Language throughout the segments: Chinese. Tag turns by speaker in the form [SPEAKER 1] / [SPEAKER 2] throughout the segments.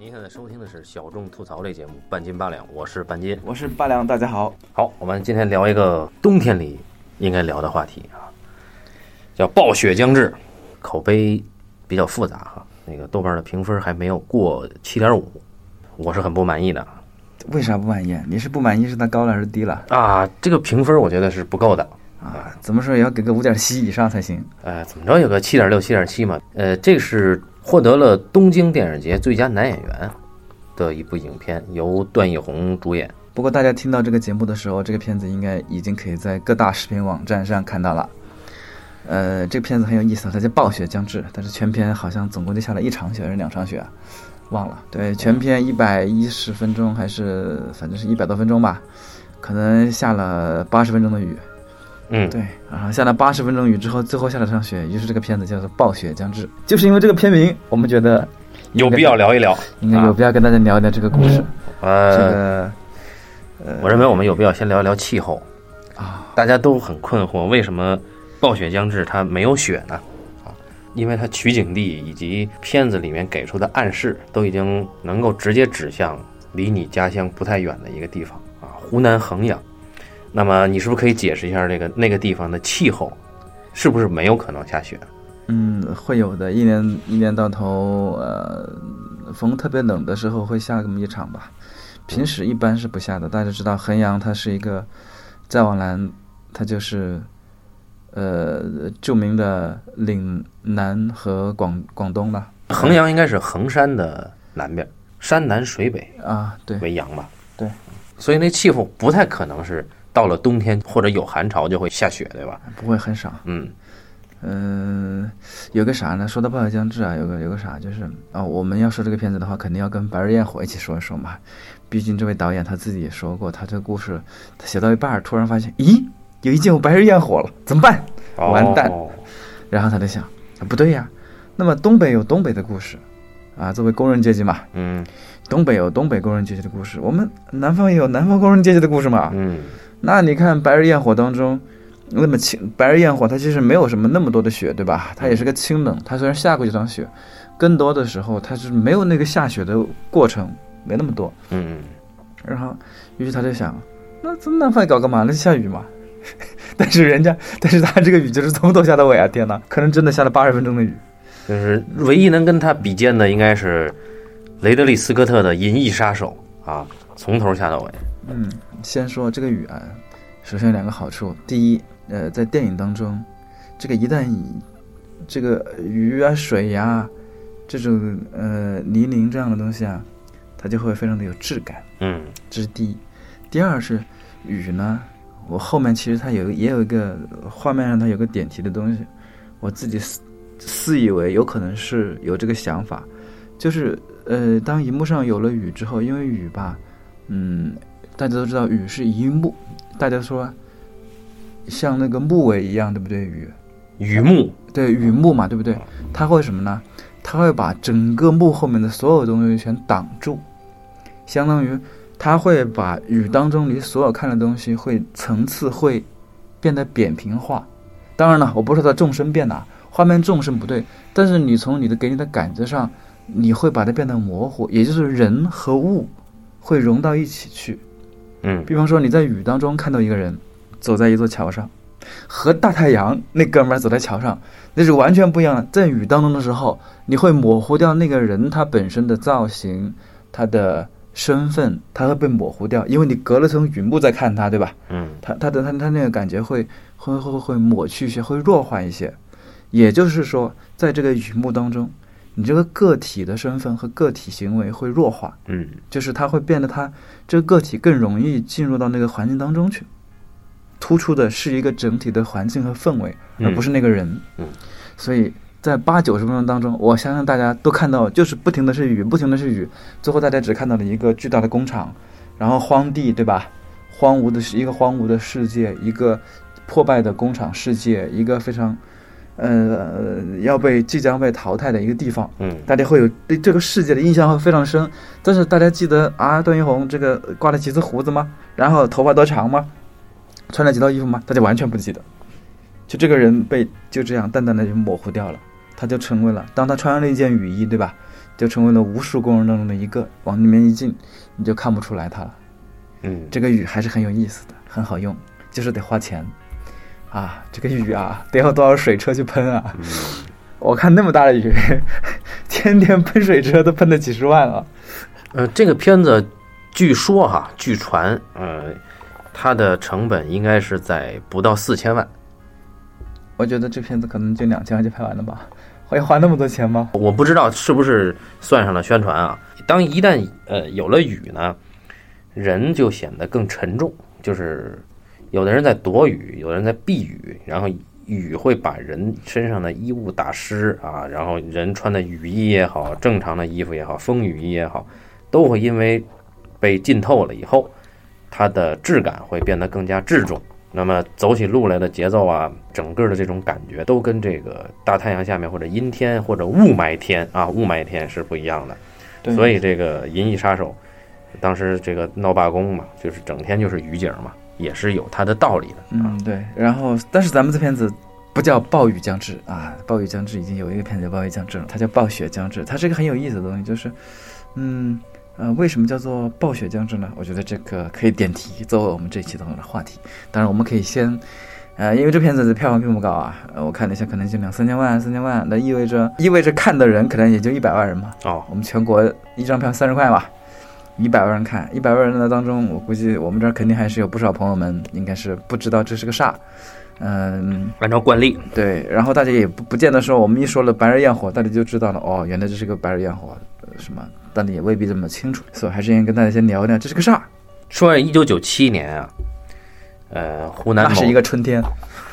[SPEAKER 1] 您现在收听的是小众吐槽类节目《半斤八两》，我是半斤。
[SPEAKER 2] 我是八两，大家好。
[SPEAKER 1] 好，我们今天聊一个冬天里应该聊的话题啊，叫暴雪将至，口碑比较复杂哈。那个豆瓣的评分还没有过七点五，我是很不满意的
[SPEAKER 2] 为啥不满意？你是不满意是它高了还是低了
[SPEAKER 1] 啊。这个评分我觉得是不够的，
[SPEAKER 2] 啊？怎么说也要给个五点七以上才行。
[SPEAKER 1] 呃，怎么着有个七点六、七点七嘛。呃，这是获得了东京电影节最佳男演员的一部影片，由段奕宏主演。
[SPEAKER 2] 不过大家听到这个节目的时候，这个片子应该已经可以在各大视频网站上看到了。呃，这个片子很有意思，它叫《暴雪将至》，但是全片好像总共就下了一场雪还是两场雪啊？忘了。对，全片一百一十分钟还是反正是一百多分钟吧，可能下了八十分钟的雨。
[SPEAKER 1] 嗯，
[SPEAKER 2] 对，然后下了八十分钟雨之后，最后下了场雪，于是这个片子叫做《暴雪将至》，就是因为这个片名，我们觉得
[SPEAKER 1] 有必要聊一聊。
[SPEAKER 2] 应该有必要跟大家聊一聊这个故事。这
[SPEAKER 1] 呃，
[SPEAKER 2] 个
[SPEAKER 1] 我认为我们有必要先聊一聊气候。
[SPEAKER 2] 啊，
[SPEAKER 1] 大家都很困惑，为什么暴雪将至它没有雪呢？啊，因为它取景地以及片子里面给出的暗示，都已经能够直接指向离你家乡不太远的一个地方啊，湖南衡阳。那么你是不是可以解释一下这个那个地方的气候，是不是没有可能下雪？
[SPEAKER 2] 嗯，会有的，一年一年到头，呃，风特别冷的时候会下这么一场吧。平时一般是不下的。大家知道衡阳它是一个，再往南，它就是，呃，著名的岭南和广广东了。
[SPEAKER 1] 衡阳应该是衡山的南边，山南水北
[SPEAKER 2] 啊，对，
[SPEAKER 1] 为阳吧？
[SPEAKER 2] 对，
[SPEAKER 1] 所以那气候不太可能是到了冬天或者有寒潮就会下雪，对吧？
[SPEAKER 2] 不会很少。
[SPEAKER 1] 嗯
[SPEAKER 2] 嗯，有个啥呢？说到《暴雪将至》啊，有个有个啥，就是啊、我们要说这个片子的话，肯定要跟《白日焰火》一起说一说嘛。毕竟这位导演他自己也说过，他这个故事他写到一半儿，突然发现，咦，有一件有白日焰火了，怎么办？完蛋
[SPEAKER 1] 哦
[SPEAKER 2] 然后他就想，啊不对呀，那么东北有东北的故事，啊，作为工人阶级嘛，
[SPEAKER 1] 嗯
[SPEAKER 2] 东北有东北工人阶级的故事，我们南方也有南方工人阶级的故事嘛。
[SPEAKER 1] 嗯
[SPEAKER 2] 那你看《白日焰火》当中，那么清，《白日焰火》它其实没有什么那么多的雪，对吧？它也是个清冷，它虽然下过几场雪，更多的时候它是没有那个下雪的过程，没那么多。
[SPEAKER 1] 嗯
[SPEAKER 2] 然后，于是他就想，那咱们南方搞干嘛？那就下雨嘛。但是人家，但是他这个雨就是从头下到尾啊！天哪，可能真的下了八十分钟的雨。
[SPEAKER 1] 就是唯一能跟他比肩的，应该是雷德利·斯科特的《银翼杀手》啊，从头下到尾。
[SPEAKER 2] 嗯，先说这个雨啊，首先有两个好处。第一，呃，在电影当中，这个一旦以这个雨啊、水呀、这种呃泥泞这样的东西啊，它就会非常的有质感，
[SPEAKER 1] 嗯
[SPEAKER 2] 这是第一。第二是雨呢，我后面其实它有也有一个画面上它有个点题的东西，我自己私私以为有可能是有这个想法，就是呃，当荧幕上有了雨之后，因为雨吧，嗯，大家都知道雨是一幕，大家说像那个木尾一样，对不对？雨，
[SPEAKER 1] 雨幕，
[SPEAKER 2] 对雨幕嘛，对不对？它会什么呢？它会把整个幕后面的所有东西全挡住，相当于它会把雨当中你所有看的东西会层次会变得扁平化。当然了，我不是说它纵深变大，画面纵深不对，但是你从你的给你的感觉上，你会把它变得模糊，也就是人和物会融到一起去。
[SPEAKER 1] 嗯
[SPEAKER 2] 比方说你在雨当中看到一个人走在一座桥上，和大太阳那哥们儿走在桥上，那是完全不一样的。在雨当中的时候，你会模糊掉那个人他本身的造型、他的身份，他会被模糊掉，因为你隔了层雨幕在看他，对吧？
[SPEAKER 1] 嗯
[SPEAKER 2] 他他的他他那个感觉会会会会抹去一些，会弱化一些。也就是说，在这个雨幕当中，你这个个体的身份和个体行为会弱化。
[SPEAKER 1] 嗯
[SPEAKER 2] 就是它会变得它这个个体更容易进入到那个环境当中去，突出的是一个整体的环境和氛围，
[SPEAKER 1] 嗯
[SPEAKER 2] 而不是那个人。
[SPEAKER 1] 嗯
[SPEAKER 2] 所以在八九十分钟当中，我相信大家都看到，就是不停的是雨，不停的是雨，最后大家只看到了一个巨大的工厂，然后荒地，对吧？荒芜的是一个荒芜的世界，一个破败的工厂世界，一个非常呃要被即将被淘汰的一个地方。
[SPEAKER 1] 嗯
[SPEAKER 2] 大家会有对这个世界的印象会非常深。但是大家记得啊，段奕宏这个刮了几次胡子吗？然后头发多长吗？穿了几套衣服吗？大家完全不记得。就这个人被就这样淡淡的就模糊掉了，他就成为了，当他穿上了一件雨衣，对吧？就成为了无数工人当中的一个，往里面一进，你就看不出来他了。
[SPEAKER 1] 嗯，
[SPEAKER 2] 这个雨还是很有意思的，很好用，就是得花钱啊。这个雨啊，得有多少水车去喷啊？我看那么大的雨，天天喷水车都喷了几十万了。
[SPEAKER 1] 呃，这个片子据说哈，据传，呃，它的成本应该是在不到四千万。
[SPEAKER 2] 我觉得这片子可能就两千万就拍完了吧？会花那么多钱吗？
[SPEAKER 1] 我不知道是不是算上了宣传啊。当一旦呃有了雨呢，人就显得更沉重，就是有的人在躲雨，有的人在避雨，然后雨会把人身上的衣物打湿啊，然后人穿的雨衣也好，正常的衣服也好，风雨衣也好，都会因为被浸透了以后，它的质感会变得更加质重。那么走起路来的节奏啊，整个的这种感觉都跟这个大太阳下面或者阴天或者雾霾天啊，雾霾天是不一样的。
[SPEAKER 2] 对
[SPEAKER 1] 所以这个《银翼杀手》当时这个闹罢工嘛，就是整天就是雨景嘛，也是有它的道理的啊。
[SPEAKER 2] 嗯，对。然后，但是咱们这片子不叫暴雨将至啊，暴雨将至已经有一个片子叫暴雨将至了，它叫暴雪将至。它是一个很有意思的东西，就是，嗯呃，为什么叫做暴雪将至呢？我觉得这个可以点题作为我们这一期的话题。当然，我们可以先。呃，因为这片子的票房并不高啊，呃，我看了一下，可能就两三千万、三千万，那意味着意味着看的人可能也就一百万人嘛。
[SPEAKER 1] 哦，
[SPEAKER 2] 我们全国一张票三十块吧，一百万人看，一百万人的当中，我估计我们这儿肯定还是有不少朋友们应该是不知道这是个啥。嗯，
[SPEAKER 1] 按照惯例，
[SPEAKER 2] 对，然后大家也不不见得说我们一说了白日焰火，大家就知道了哦，原来这是个白日焰火，呃什么，但你也未必这么清楚，所以还是应该跟大家先聊聊这是个啥。
[SPEAKER 1] 说一九九七年啊，呃，湖南某
[SPEAKER 2] 那是一个春天，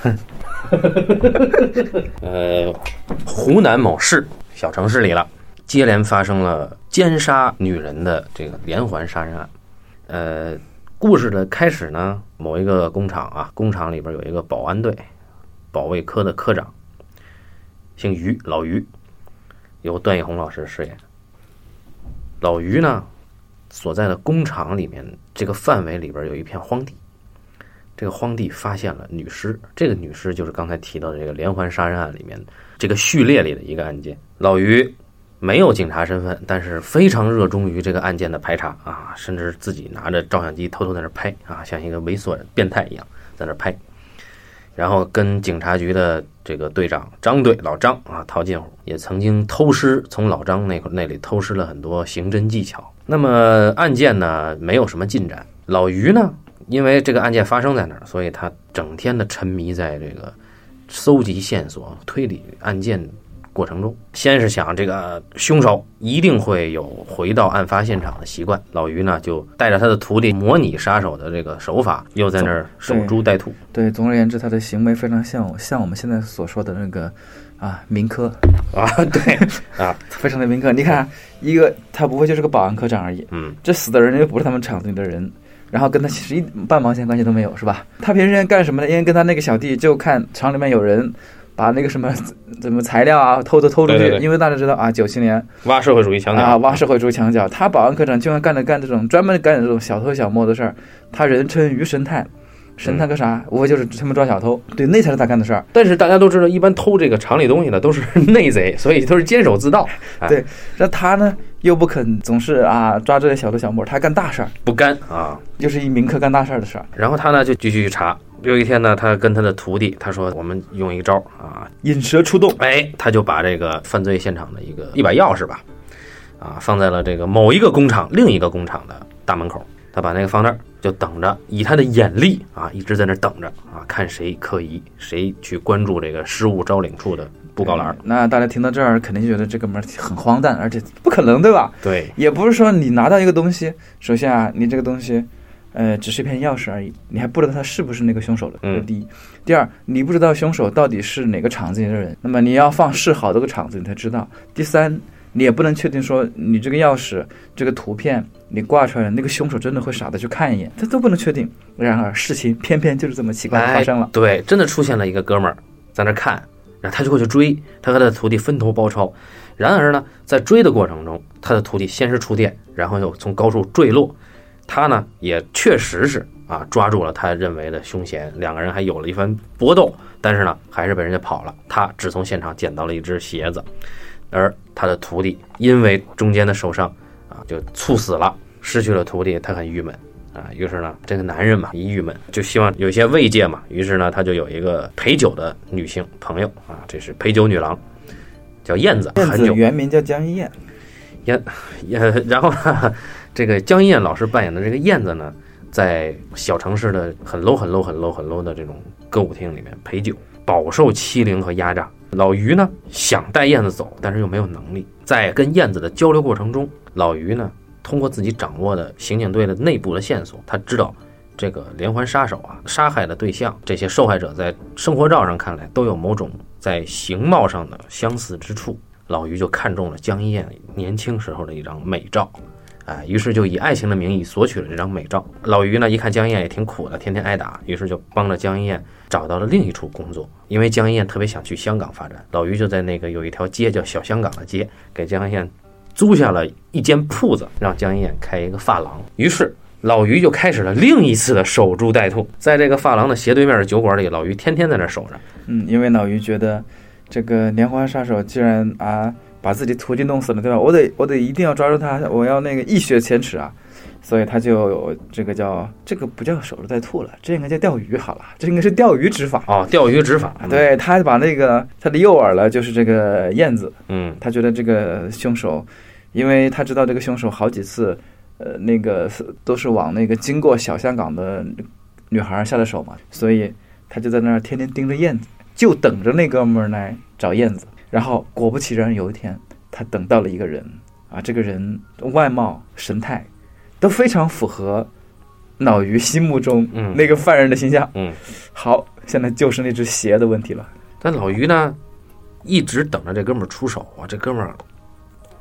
[SPEAKER 1] 呃，湖南某市小城市里了，接连发生了奸杀女人的这个连环杀人案。呃，故事的开始呢，某一个工厂啊，工厂里边有一个保安队，保卫科的科长，姓于，老于，由段奕宏老师饰演。老于呢，所在的工厂里面这个范围里边有一片荒地。这个荒地发现了女尸，这个女尸就是刚才提到的这个连环杀人案里面这个序列里的一个案件。老于没有警察身份，但是非常热衷于这个案件的排查啊，甚至自己拿着照相机偷偷在那拍啊，像一个猥琐变态一样在那拍。然后跟警察局的这个队长张队老张啊套近乎，也曾经偷师从老张那那里偷师了很多刑侦技巧。那么案件呢没有什么进展，老于呢？因为这个案件发生在那儿，所以他整天的沉迷在这个搜集线索、推理案件过程中。先是想这个凶手一定会有回到案发现场的习惯，老于呢就带着他的徒弟模拟杀手的这个手法，又在那儿守株待兔。
[SPEAKER 2] 对，总而言之，他的行为非常像像我们现在所说的那个啊民科，
[SPEAKER 1] 啊，对啊，
[SPEAKER 2] 非常的民科。你看，一个他不会就是个保安科长而已，
[SPEAKER 1] 嗯，
[SPEAKER 2] 这死的人又不是他们厂子里的人，然后跟他其实一半毛钱关系都没有，是吧？他平时干什么呢？因为跟他那个小弟就看厂里面有人把那个什么怎么材料啊偷偷偷出去，
[SPEAKER 1] 对对对
[SPEAKER 2] 因为大家知道啊，九七年
[SPEAKER 1] 挖社会主义墙角
[SPEAKER 2] 啊挖社会主义墙角，他保安科长就算干着干这种专门干这种小偷小摸的事儿，他人称鱼神探。神探个啥？无非就是专门抓小偷，对，那才是他干的事儿。
[SPEAKER 1] 但是大家都知道，一般偷这个厂里东西的都是内贼，所以都是监守自盗。哎
[SPEAKER 2] 对那他呢，又不肯总是啊抓这些小偷小摸，他干大事儿，
[SPEAKER 1] 不干啊。
[SPEAKER 2] 就是一民科干大事儿的事儿。
[SPEAKER 1] 然后他呢就继续去查。有一天呢，他跟他的徒弟他说：“我们用一招啊，
[SPEAKER 2] 引蛇出洞，
[SPEAKER 1] 哎，他就把这个犯罪现场的一个一把钥匙吧，啊，放在了这个某一个工厂另一个工厂的大门口。他把那个放那儿，就等着，以他的眼力啊，一直在那儿等着啊，看谁可疑，谁去关注这个失物招领处的布告栏儿。
[SPEAKER 2] 那大家听到这儿，肯定觉得这哥们儿很荒诞，而且不可能，对吧？
[SPEAKER 1] 对，
[SPEAKER 2] 也不是说你拿到一个东西，首先啊，你这个东西，呃，只是一片钥匙而已，你还不知道他是不是那个凶手的。
[SPEAKER 1] 嗯
[SPEAKER 2] 这是第一，第二，你不知道凶手到底是哪个厂子里的人，那么你要放试好多个厂子，你才知道。第三，你也不能确定说你这个钥匙、这个图片你挂出来，那个凶手真的会傻的去看一眼，这都不能确定。然而事情偏偏就是这么奇怪的发生了
[SPEAKER 1] 哎。。对，真的出现了一个哥们儿在那儿看，然后他就会去追，他和他的徒弟分头包抄。然而呢，在追的过程中，他的徒弟先是触电，然后又从高处坠落。他呢也确实是啊抓住了他认为的凶嫌，两个人还有了一番搏斗，但是呢还是被人家跑了。他只从现场捡到了一只鞋子。而他的徒弟因为中间的受伤啊，就猝死了，失去了徒弟，他很郁闷啊。于是呢，这个男人嘛，一郁闷就希望有些慰藉嘛。于是呢，他就有一个陪酒的女性朋友啊，这是陪酒女郎，叫燕子。
[SPEAKER 2] 燕子原名叫江一燕，
[SPEAKER 1] 燕，燕 然后呢，这个江一燕老师扮演的这个燕子呢，在小城市的很 low、很 low、很 low、很 low 的这种歌舞厅里面陪酒，饱受欺凌和压榨。老于呢想带燕子走，但是又没有能力。在跟燕子的交流过程中，老于呢通过自己掌握的刑警队的内部的线索，他知道这个连环杀手啊杀害的对象，这些受害者在生活照上看来都有某种在形貌上的相似之处。老于就看中了江一燕年轻时候的一张美照，哎，于是就以爱情的名义索取了这张美照。老于呢一看江燕也挺苦的，天天挨打，于是就帮着江燕找到了另一处工作。因为江燕特别想去香港发展，老于就在那个有一条街叫小香港的街，给江燕租下了一间铺子，让江燕开一个发廊。于是老于就开始了另一次的守株待兔，在这个发廊的斜对面的酒馆里，老于天天在那守着。
[SPEAKER 2] 嗯，因为老于觉得这个连环杀手既然啊把自己徒弟弄死了，对吧？我得我得一定要抓住他，我要那个一雪前耻啊！所以他就有这个叫这个不叫守株待兔了，这应该叫钓鱼好了，这应该是钓鱼执法。
[SPEAKER 1] 哦，钓鱼执法
[SPEAKER 2] 啊，，对他把那个他的诱饵了，就是这个燕子，
[SPEAKER 1] 嗯
[SPEAKER 2] 他觉得这个凶手，因为他知道这个凶手好几次，呃，那个都是往那个经过小香港的女孩下的手嘛，所以他就在那儿天天盯着燕子，就等着那哥们儿来找燕子。然后果不其然，有一天他等到了一个人啊，这个人外貌神态都非常符合脑鱼心目中
[SPEAKER 1] 嗯
[SPEAKER 2] 那个犯人的形象。
[SPEAKER 1] 嗯。
[SPEAKER 2] 好，现在就是那只鞋的问题了。
[SPEAKER 1] 但老于呢，一直等着这哥们儿出手啊，这哥们儿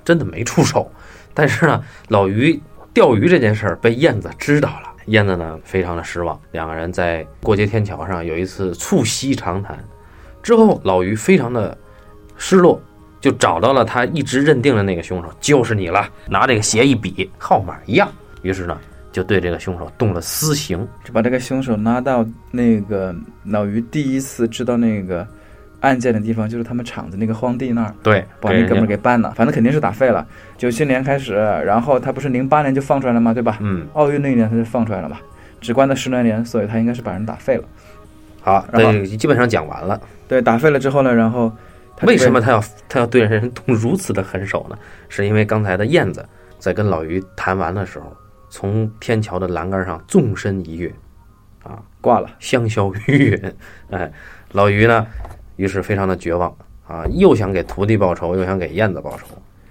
[SPEAKER 1] 真的没出手。但是呢，老于钓鱼这件事儿被燕子知道了，燕子呢非常的失望。两个人在过街天桥上有一次促膝长谈，之后老于非常的失落，就找到了他一直认定的那个凶手，就是你了。拿这个鞋一比，号码一样，于是呢就对这个凶手动了私刑。
[SPEAKER 2] 就把这个凶手拉到那个老于第一次知道那个案件的地方，就是他们厂子那个荒地那儿，
[SPEAKER 1] 对，
[SPEAKER 2] 把那哥们儿
[SPEAKER 1] 给
[SPEAKER 2] 办了。反正肯定是打废了。九七年开始，然后他不是零八年就放出来了吗？对吧？
[SPEAKER 1] 嗯
[SPEAKER 2] 奥运那一年他就放出来了嘛，只关了十来年，所以他应该是把人打废了。
[SPEAKER 1] 好，
[SPEAKER 2] 然后
[SPEAKER 1] 基本上讲完了。
[SPEAKER 2] 对，打废了之后呢，然后
[SPEAKER 1] 为什么他要他要对人动如此的狠手呢？是因为刚才的燕子在跟老于谈完的时候，从天桥的栏杆上纵身一跃，啊，
[SPEAKER 2] 挂了？
[SPEAKER 1] 香消玉殒。哎，老于呢，于是非常的绝望啊，又想给徒弟报仇，又想给燕子报仇，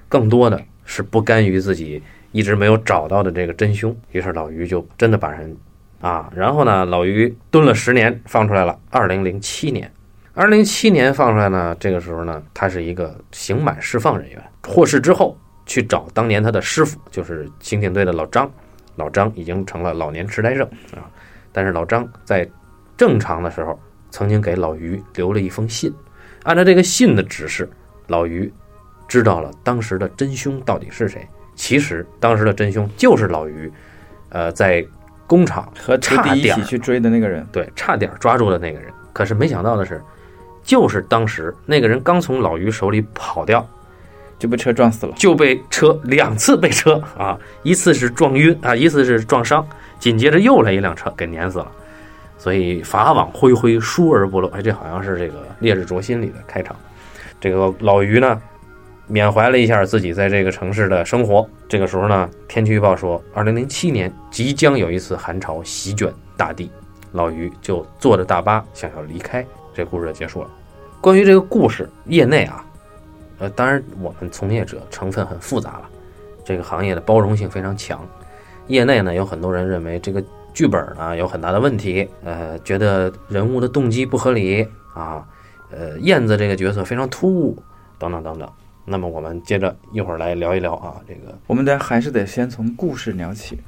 [SPEAKER 1] 更多的是不甘于自己一直没有找到的这个真凶。于是老于就真的把人啊，然后呢，老于蹲了十年，放出来了。二零零七年，二零零七年放出来呢，这个时候呢，他是一个刑满释放人员，获释之后去找当年他的师傅，就是刑警队的老张。老张已经成了老年痴呆症啊，但是老张在正常的时候，曾经给老于留了一封信。按照这个信的指示，老于知道了当时的真凶到底是谁。其实当时的真凶就是老于，呃，在工厂
[SPEAKER 2] 和
[SPEAKER 1] 差点儿
[SPEAKER 2] 起去追的那个人，
[SPEAKER 1] 对差点抓住的那个人。可是没想到的是，就是当时那个人刚从老于手里跑掉，
[SPEAKER 2] 就被车撞死了。
[SPEAKER 1] 就被车两次被车啊，一次是撞晕啊，一次是撞伤，紧接着又来一辆车给碾死了。所以法网恢恢，疏而不漏。哎，这好像是这个《烈日灼心》里的开场。这个老于呢，缅怀了一下自己在这个城市的生活。这个时候呢，天气预报说，二零零七年即将有一次寒潮席卷大地。老于就坐着大巴想要离开，这故事就结束了。关于这个故事，业内啊，呃，当然我们从业者成分很复杂了，这个行业的包容性非常强。业内呢有很多人认为这个剧本呢有很大的问题，呃，觉得人物的动机不合理啊，呃，燕子这个角色非常突兀，等等等等。那么我们接着一会儿来聊一聊啊，这个
[SPEAKER 2] 我们得还是得先从故事聊起。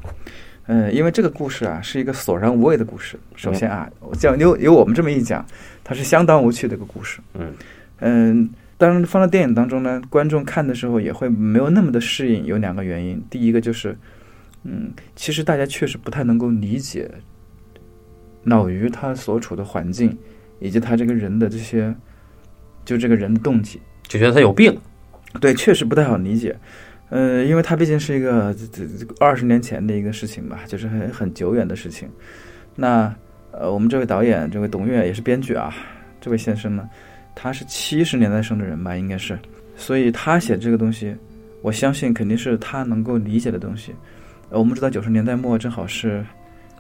[SPEAKER 2] 嗯，因为这个故事啊是一个索然无味的故事。首先啊，我讲由由我们这么一讲，它是相当无趣的一个故事。
[SPEAKER 1] 嗯
[SPEAKER 2] 嗯，当然放到电影当中呢，观众看的时候也会没有那么的适应，有两个原因。第一个就是，嗯，其实大家确实不太能够理解老于他所处的环境，以及他这个人的这些，就这个人的动机。
[SPEAKER 1] 就觉得他有病，
[SPEAKER 2] 对，确实不太好理解。呃，因为它毕竟是一个这这二十年前的一个事情吧，就是很很久远的事情。那呃，我们这位导演，这位董越也是编剧啊，这位先生呢，他是七十年代生的人吧，应该是，所以他写这个东西，我相信肯定是他能够理解的东西。呃，我们知道九十年代末正好是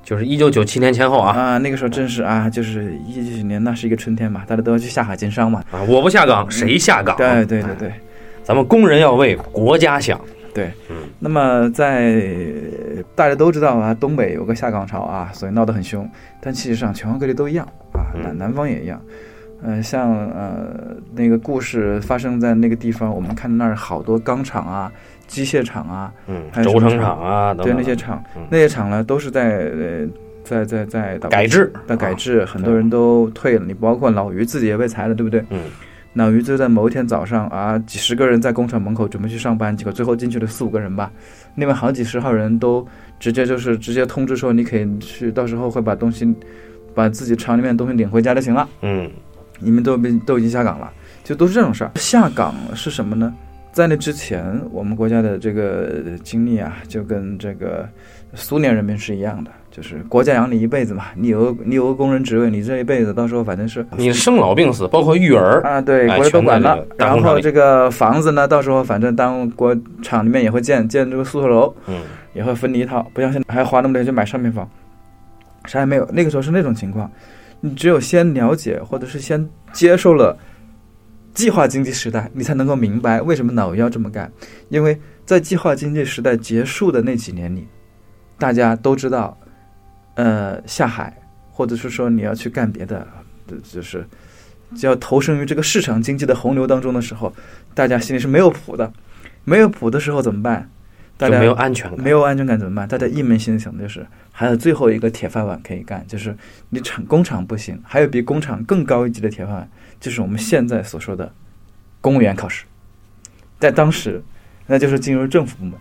[SPEAKER 1] 就是一九九七年前后啊
[SPEAKER 2] 啊，那个时候正是啊，就是一九九年，那是一个春天嘛，大家都要去下海经商嘛。
[SPEAKER 1] 啊！我不下岗，谁下岗？
[SPEAKER 2] 对对对对。
[SPEAKER 1] 咱们工人要为国家想，
[SPEAKER 2] 对，
[SPEAKER 1] 嗯，
[SPEAKER 2] 那么在大家都知道啊，东北有个下岗潮啊，所以闹得很凶。但其实上全国各地都一样啊，
[SPEAKER 1] 嗯
[SPEAKER 2] 南南方也一样。呃，像呃那个故事发生在那个地方，我们看那儿好多钢厂啊、机械厂啊，
[SPEAKER 1] 嗯，
[SPEAKER 2] 还有
[SPEAKER 1] 轴承厂啊
[SPEAKER 2] 对，那些厂
[SPEAKER 1] 嗯，
[SPEAKER 2] 那些厂呢都是在呃在在在
[SPEAKER 1] 改制
[SPEAKER 2] 在改制，很多人都退了。你包括老于自己也被裁了，对不对？
[SPEAKER 1] 嗯，
[SPEAKER 2] 老于就在某一天早上啊，几十个人在工厂门口准备去上班，结果最后进去了四五个人吧，另外好几十号人都直接就是直接通知说你可以去，到时候会把东西把自己厂里面的东西领回家就行了。
[SPEAKER 1] 嗯
[SPEAKER 2] 你们都被都已经下岗了，就都是这种事儿。下岗是什么呢？在那之前，我们国家的这个经历啊，就跟这个苏联人民是一样的，就是国家养你一辈子嘛，你有个你有个工人职位，你这一辈子到时候反正是
[SPEAKER 1] 你生老病死，包括育儿，
[SPEAKER 2] 啊，对，
[SPEAKER 1] 哎
[SPEAKER 2] 国家都管了然后这个房子呢，到时候反正当国厂里面也会建建这个宿舍楼，
[SPEAKER 1] 嗯
[SPEAKER 2] 也会分你一套，不像现在还要花那么多钱去买商品房，啥也没有。那个时候是那种情况，你只有先了解或者是先接受了计划经济时代，你才能够明白为什么老要这么干。因为在计划经济时代结束的那几年里，大家都知道，呃，下海或者是说你要去干别的，呃就是只要投身于这个市场经济的洪流当中的时候，大家心里是没有谱的。没有谱的时候怎么办？大家
[SPEAKER 1] 没有安全感。
[SPEAKER 2] 没有安全感怎么办？大家一门心思想的就是还有最后一个铁饭碗可以干，就是你厂工厂不行，还有比工厂更高一级的铁饭碗，就是我们现在所说的公务员考试。在当时，那就是进入政府部门。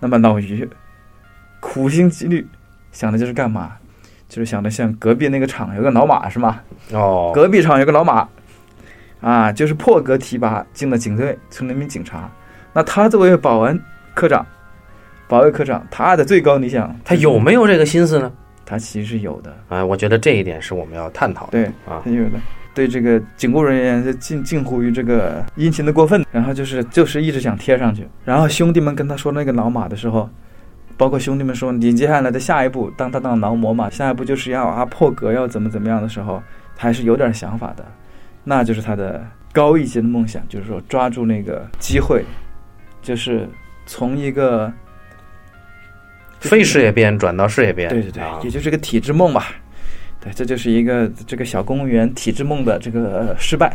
[SPEAKER 2] 那么老于苦心积虑，想的就是干嘛？就是想着像隔壁那个厂有个老马是吗？
[SPEAKER 1] 哦，
[SPEAKER 2] 隔壁厂有个老马，啊，就是破格提拔进了警队，成了一名警察。那他作为保安科长，保卫科长，他的最高理想，
[SPEAKER 1] 他有没有这个心思呢？
[SPEAKER 2] 他其实是有的，
[SPEAKER 1] 哎，我觉得这一点是我们要探讨的。
[SPEAKER 2] 对，
[SPEAKER 1] 啊
[SPEAKER 2] 他有的。对这个警务人员就近近乎于这个殷勤的过分，然后就是就是一直想贴上去。然后兄弟们跟他说那个老马的时候，包括兄弟们说你接下来的下一步，当他当劳模嘛，下一步就是要啊破格要怎么怎么样的时候，他还是有点想法的。那就是他的高一级的梦想，就是说抓住那个机会，就是从一个
[SPEAKER 1] 非事业编转到事业编，
[SPEAKER 2] 对对对
[SPEAKER 1] 啊，
[SPEAKER 2] 也就是个体制梦吧。对，这就是一个这个小公务员体制梦的这个呃失败。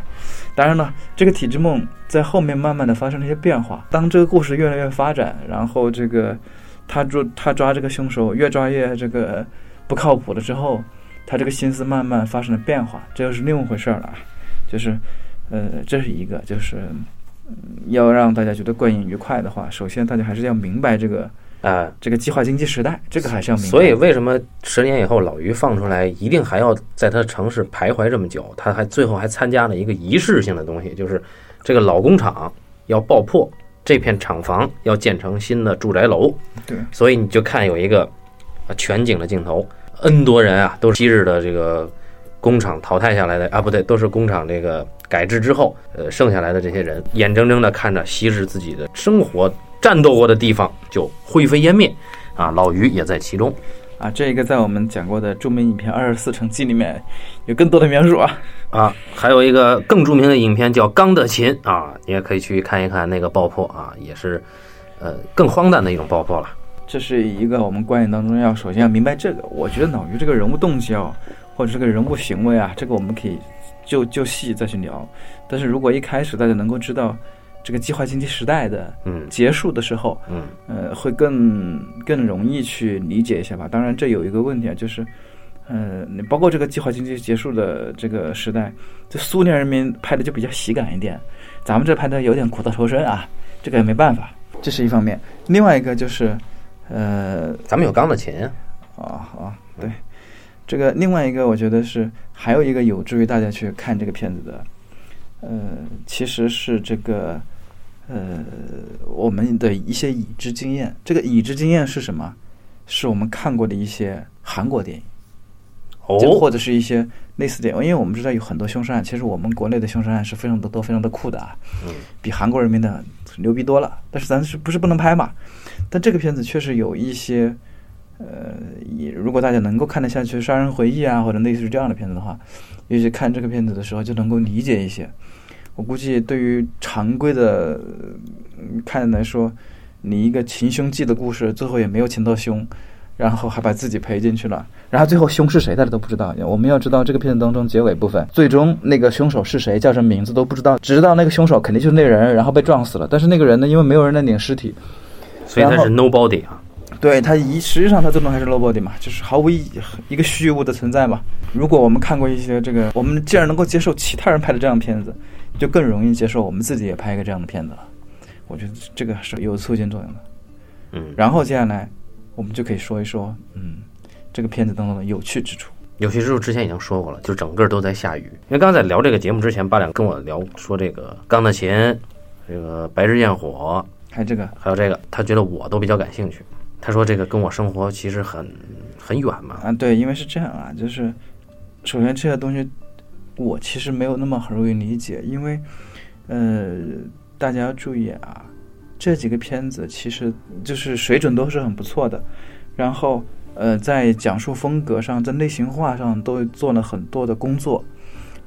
[SPEAKER 2] 当然了，这个体制梦在后面慢慢的发生了一些变化。当这个故事越来越发展，然后这个他抓他抓这个凶手越抓越这个不靠谱了之后，他这个心思慢慢发生了变化，这又是另一回事儿了啊。就是呃，这是一个，就是、嗯要让大家觉得观影愉快的话，首先大家还是要明白这个
[SPEAKER 1] 啊，
[SPEAKER 2] 这个计划经济时代，这个还是要明白。
[SPEAKER 1] 所以为什么十年以后老于放出来，一定还要在他城市徘徊这么久？他还最后还参加了一个仪式性的东西，就是这个老工厂要爆破，这片厂房要建成新的住宅楼。
[SPEAKER 2] 对，
[SPEAKER 1] 所以你就看有一个啊全景的镜头，N 多人啊，都是昔日的这个工厂淘汰下来的啊，不对，都是工厂这个改制之后呃剩下来的这些人，眼睁睁的看着昔日自己的生活战斗过的地方就灰飞烟灭啊，老于也在其中。
[SPEAKER 2] 啊，这个在我们讲过的著名影片《二十四城记》里面有更多的描述啊。
[SPEAKER 1] 啊，还有一个更著名的影片叫《钢的琴》啊，你也可以去看一看那个爆破啊，也是呃更荒诞的一种爆破了。
[SPEAKER 2] 这是一个我们观影当中要首先要明白这个。我觉得老于这个人物动机啊，或者这个人物行为啊，这个我们可以就就细再去聊。但是如果一开始大家能够知道这个计划经济时代的
[SPEAKER 1] 嗯。
[SPEAKER 2] 结束的时候，
[SPEAKER 1] 嗯。
[SPEAKER 2] 呃，会更更容易去理解一下吧。当然，这有一个问题啊，就是，呃，你包括这个计划经济结束的这个时代，这苏联人民拍的就比较喜感一点，咱们这拍的有点苦大仇深啊，这个也没办法，这是一方面。另外一个就是，呃，
[SPEAKER 1] 咱们有钢的琴啊，
[SPEAKER 2] 啊啊，对，这个另外一个我觉得是还有一个有助于大家去看这个片子的，呃，其实是这个呃我们的一些已知经验。这个已知经验是什么？是我们看过的一些韩国电影，
[SPEAKER 1] 哦
[SPEAKER 2] 或者是一些类似电影，因为我们知道有很多凶杀案，其实我们国内的凶杀案是非常的多、非常的酷的啊，
[SPEAKER 1] 嗯
[SPEAKER 2] 比韩国人民的牛逼多了。但是咱是不是不能拍嘛？但这个片子确实有一些，呃，也如果大家能够看得下去《杀人回忆》啊，或者类似于这样的片子的话，也许看这个片子的时候就能够理解一些。我估计对于常规的嗯看来说，你一个擒凶记的故事，最后也没有擒到凶，然后还把自己赔进去了，然后最后凶是谁，大家都不知道。我们要知道这个片子当中结尾部分，最终那个凶手是谁，叫什么名字都不知道，只知道那个凶手肯定就是那人，然后被撞死了。但是那个人呢，因为没有人来领尸体，
[SPEAKER 1] 所以他是 nobody 啊。
[SPEAKER 2] 对他一实际上他最终还是 nobody 嘛，就是毫无意义一个虚无的存在嘛。如果我们看过一些这个，我们既然能够接受其他人拍的这样的片子，就更容易接受我们自己也拍一个这样的片子了。我觉得这个是有促进作用的。
[SPEAKER 1] 嗯，
[SPEAKER 2] 然后接下来我们就可以说一说，嗯，这个片子当中的有趣之处。
[SPEAKER 1] 有趣之处之前已经说过了，就整个都在下雨。因为刚才在聊这个节目之前，八两跟我聊说这个钢的琴，这个白日焰火，
[SPEAKER 2] 还有这个，
[SPEAKER 1] 还有这个，他觉得我都比较感兴趣。他说这个跟我生活其实很很远嘛。
[SPEAKER 2] 啊，对，因为是这样啊，就是首先这些东西我其实没有那么很容易理解，因为呃，大家要注意啊，这几个片子其实就是水准都是很不错的，然后呃，在讲述风格上，在类型化上都做了很多的工作。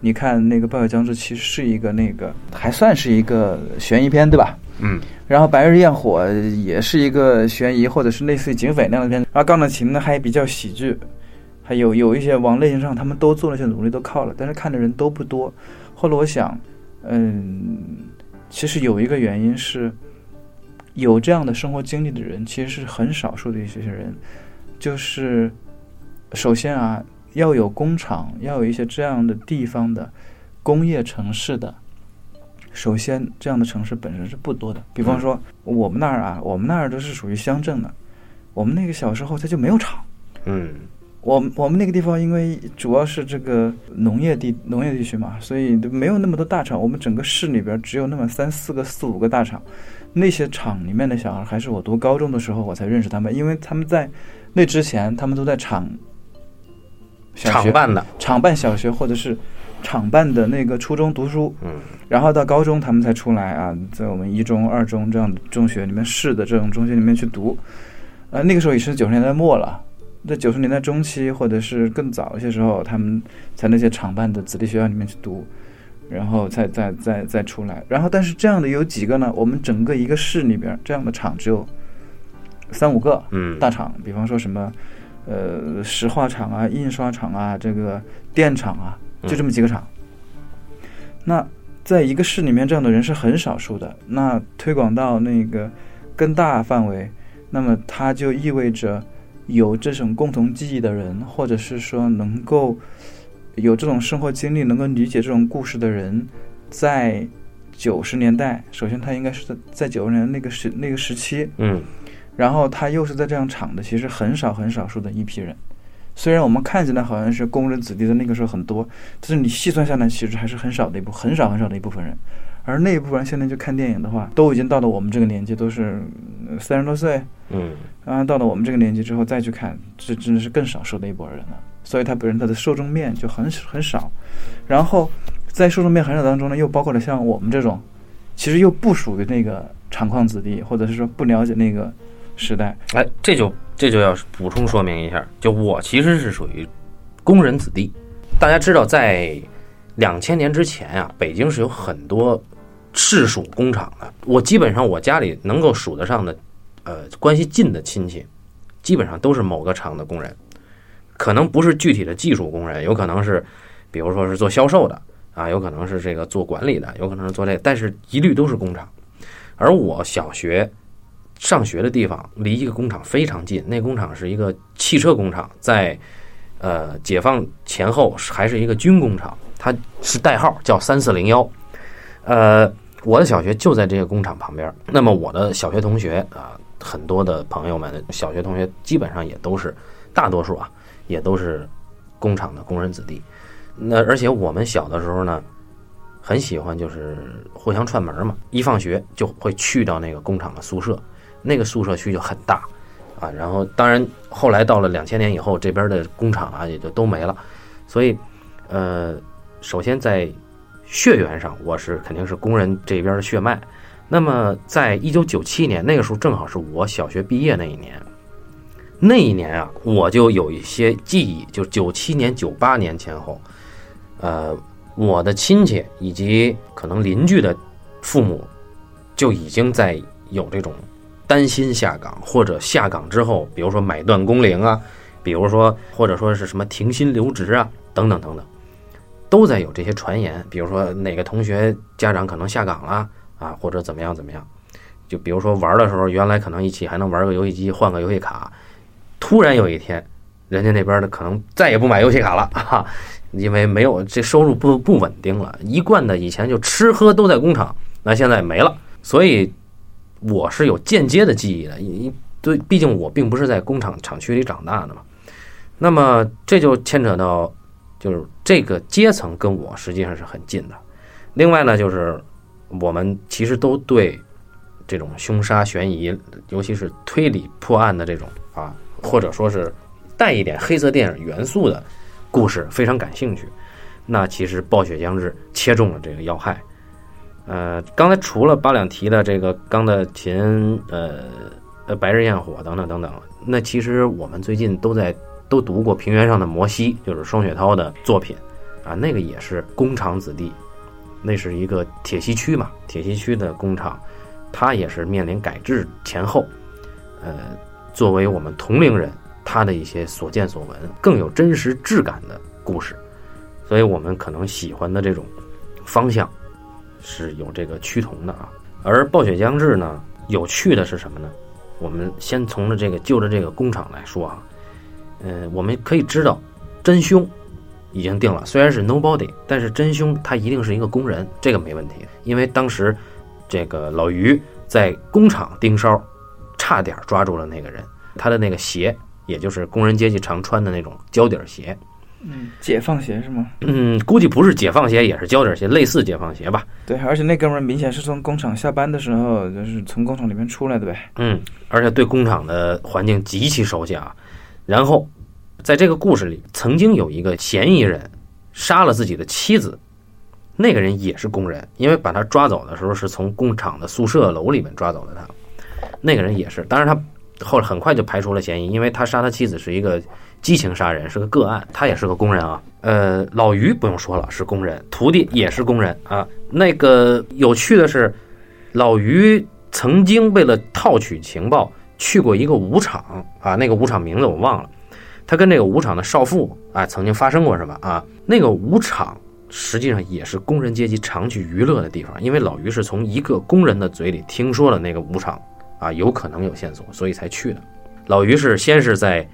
[SPEAKER 2] 你看那个《暴雪将至》，其实是一个那个还算是一个悬疑片，对吧？
[SPEAKER 1] 嗯，
[SPEAKER 2] 然后《白日焰火》也是一个悬疑或者是类似于警匪那样的片子，然后《钢的琴》呢还比较喜剧，还有有一些往类型上他们都做了一些努力，都靠了，但是看的人都不多。后来我想，嗯，其实有一个原因是，有这样的生活经历的人其实是很少数的一些人，就是首先啊，要有工厂，要有一些这样的地方的工业城市的。首先，这样的城市本身是不多的。比方说，我们那儿啊，我们那儿都是属于乡镇的。我们那个小时候它就没有厂。
[SPEAKER 1] 嗯，
[SPEAKER 2] 我我们那个地方因为主要是这个农业地农业地区嘛，所以没有那么多大厂。我们整个市里边只有那么三四个、四五个大厂。那些厂里面的小孩，还是我读高中的时候我才认识他们，因为他们在那之前，他们都在厂小学
[SPEAKER 1] 厂办的，
[SPEAKER 2] 厂办小学或者是厂办的那个初中读书。
[SPEAKER 1] 嗯
[SPEAKER 2] 然后到高中他们才出来啊，在我们一中、二中这样的中学里面，市的这种中学里面去读。呃，那个时候也是九十年代末了，在九十年代中期或者是更早一些时候，他们在那些厂办的子弟学校里面去读，然后再再再再出来。然后但是这样的有几个呢？我们整个一个市里边这样的厂只有三五个
[SPEAKER 1] 嗯，
[SPEAKER 2] 大厂，比方说什么呃石化厂啊、印刷厂啊、这个电厂啊，就这么几个厂。那在一个市里面，这样的人是很少数的。那推广到那个更大范围，那么它就意味着有这种共同记忆的人，或者是说能够有这种生活经历、能够理解这种故事的人，在九十年代，首先他应该是在在九十年代那个时那个时期，
[SPEAKER 1] 嗯
[SPEAKER 2] 然后他又是在这样厂的，其实很少很少数的一批人。虽然我们看起来好像是工人子弟的那个时候很多，但是你细算下来，其实还是很少的一部很少很少的一部分人。而那一部分人现在去看电影的话，都已经到了我们这个年纪，都是呃三十多岁，
[SPEAKER 1] 嗯
[SPEAKER 2] 然后，到了我们这个年纪之后再去看，这真的是更少数的一拨人了。所以他本身他的受众面就很很少，然后在受众面很少当中呢，又包括了像我们这种，其实又不属于那个厂矿子弟，或者是说不了解那个时代，
[SPEAKER 1] 哎，这就这就要补充说明一下，就我其实是属于工人子弟。大家知道，在两千年之前啊，北京是有很多市属工厂的。我基本上我家里能够数得上的，呃，关系近的亲戚，基本上都是某个厂的工人，可能不是具体的技术工人，有可能是，比如说是做销售的啊，有可能是这个做管理的，有可能是做这个，但是一律都是工厂。而我小学上学的地方离一个工厂非常近，那工厂是一个汽车工厂，在呃解放前后还是一个军工厂，它是代号叫三四零幺。呃，我的小学就在这个工厂旁边。那么我的小学同学啊、很多的朋友们，小学同学基本上也都是大多数啊，也都是工厂的工人子弟。那而且我们小的时候呢，很喜欢就是互相串门嘛，一放学就会去到那个工厂的宿舍，那个宿舍区就很大啊。然后当然后来到了两千年以后，这边的工厂啊也就都没了，所以呃，首先在血缘上，我是肯定是工人这边的血脉。那么在一九九七年那个时候，正好是我小学毕业那一年。那一年啊，我就有一些记忆，就九七年、九八年前后，呃，我的亲戚以及可能邻居的父母，就已经在有这种担心下岗或者下岗之后，比如说买断工龄啊，比如说或者说是什么停薪留职啊，等等等等，都在有这些传言。比如说哪个同学家长可能下岗了啊，或者怎么样怎么样，就比如说玩的时候，原来可能一起还能玩个游戏机，换个游戏卡。突然有一天，人家那边的可能再也不买游戏卡了哈，因为没有这收入不不稳定了。一贯的以前就吃喝都在工厂，那现在没了。所以我是有间接的记忆的，因对，毕竟我并不是在工厂厂区里长大的嘛。那么这就牵扯到，就是这个阶层跟我实际上是很近的。另外呢，就是我们其实都对这种凶杀、悬疑，尤其是推理破案的这种啊。或者说是带一点黑色电影元素的故事非常感兴趣，那其实暴雪将至切中了这个要害。呃，刚才除了八两提的这个钢的琴，呃呃白日焰火等等等等，那其实我们最近都在都读过平原上的摩西，就是双雪涛的作品啊，那个也是工厂子弟，那是一个铁西区嘛，铁西区的工厂，他也是面临改制前后，呃。作为我们同龄人，他的一些所见所闻更有真实质感的故事，所以我们可能喜欢的这种方向是有这个趋同的啊。而暴雪将至呢，有趣的是什么呢？我们先从着这个就着这个工厂来说啊，呃，我们可以知道真凶已经定了，虽然是 nobody，但是真凶他一定是一个工人，这个没问题，因为当时这个老于在工厂盯梢。差点抓住了那个人，他的那个鞋，也就是工人阶级常穿的那种胶底鞋，
[SPEAKER 2] 嗯，解放鞋是吗？
[SPEAKER 1] 嗯，估计不是解放鞋，也是胶底鞋，类似解放鞋吧。
[SPEAKER 2] 对，而且那哥们儿明显是从工厂下班的时候，就是从工厂里面出来的呗。
[SPEAKER 1] 嗯，而且对工厂的环境极其熟悉啊。然后，在这个故事里，曾经有一个嫌疑人杀了自己的妻子，那个人也是工人，因为把他抓走的时候是从工厂的宿舍楼里面抓走的他。那个人也是，当然他后来很快就排除了嫌疑，因为他杀他妻子是一个激情杀人，是个个案。他也是个工人啊。呃，老于不用说了，是工人，徒弟也是工人啊。那个有趣的是，老于曾经为了套取情报去过一个舞场啊，那个舞场名字我忘了。他跟那个舞场的少妇啊曾经发生过什么啊？那个舞场实际上也是工人阶级常去娱乐的地方，因为老于是从一个工人的嘴里听说了那个舞场。啊，有可能有线索，所以才去的。老于是先是在，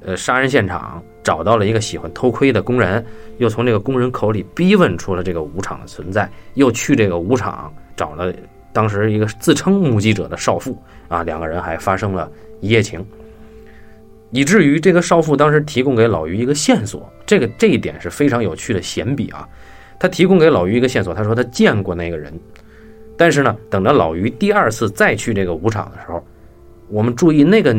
[SPEAKER 1] 呃，杀人现场找到了一个喜欢偷窥的工人，又从这个工人口里逼问出了这个舞场的存在，又去这个舞场找了当时一个自称目击者的少妇，啊，两个人还发生了一夜情，以至于这个少妇当时提供给老于一个线索，这个这一点是非常有趣的闲笔啊，他提供给老于一个线索，他说他见过那个人。但是呢，等着老于第二次再去这个舞场的时候，我们注意那个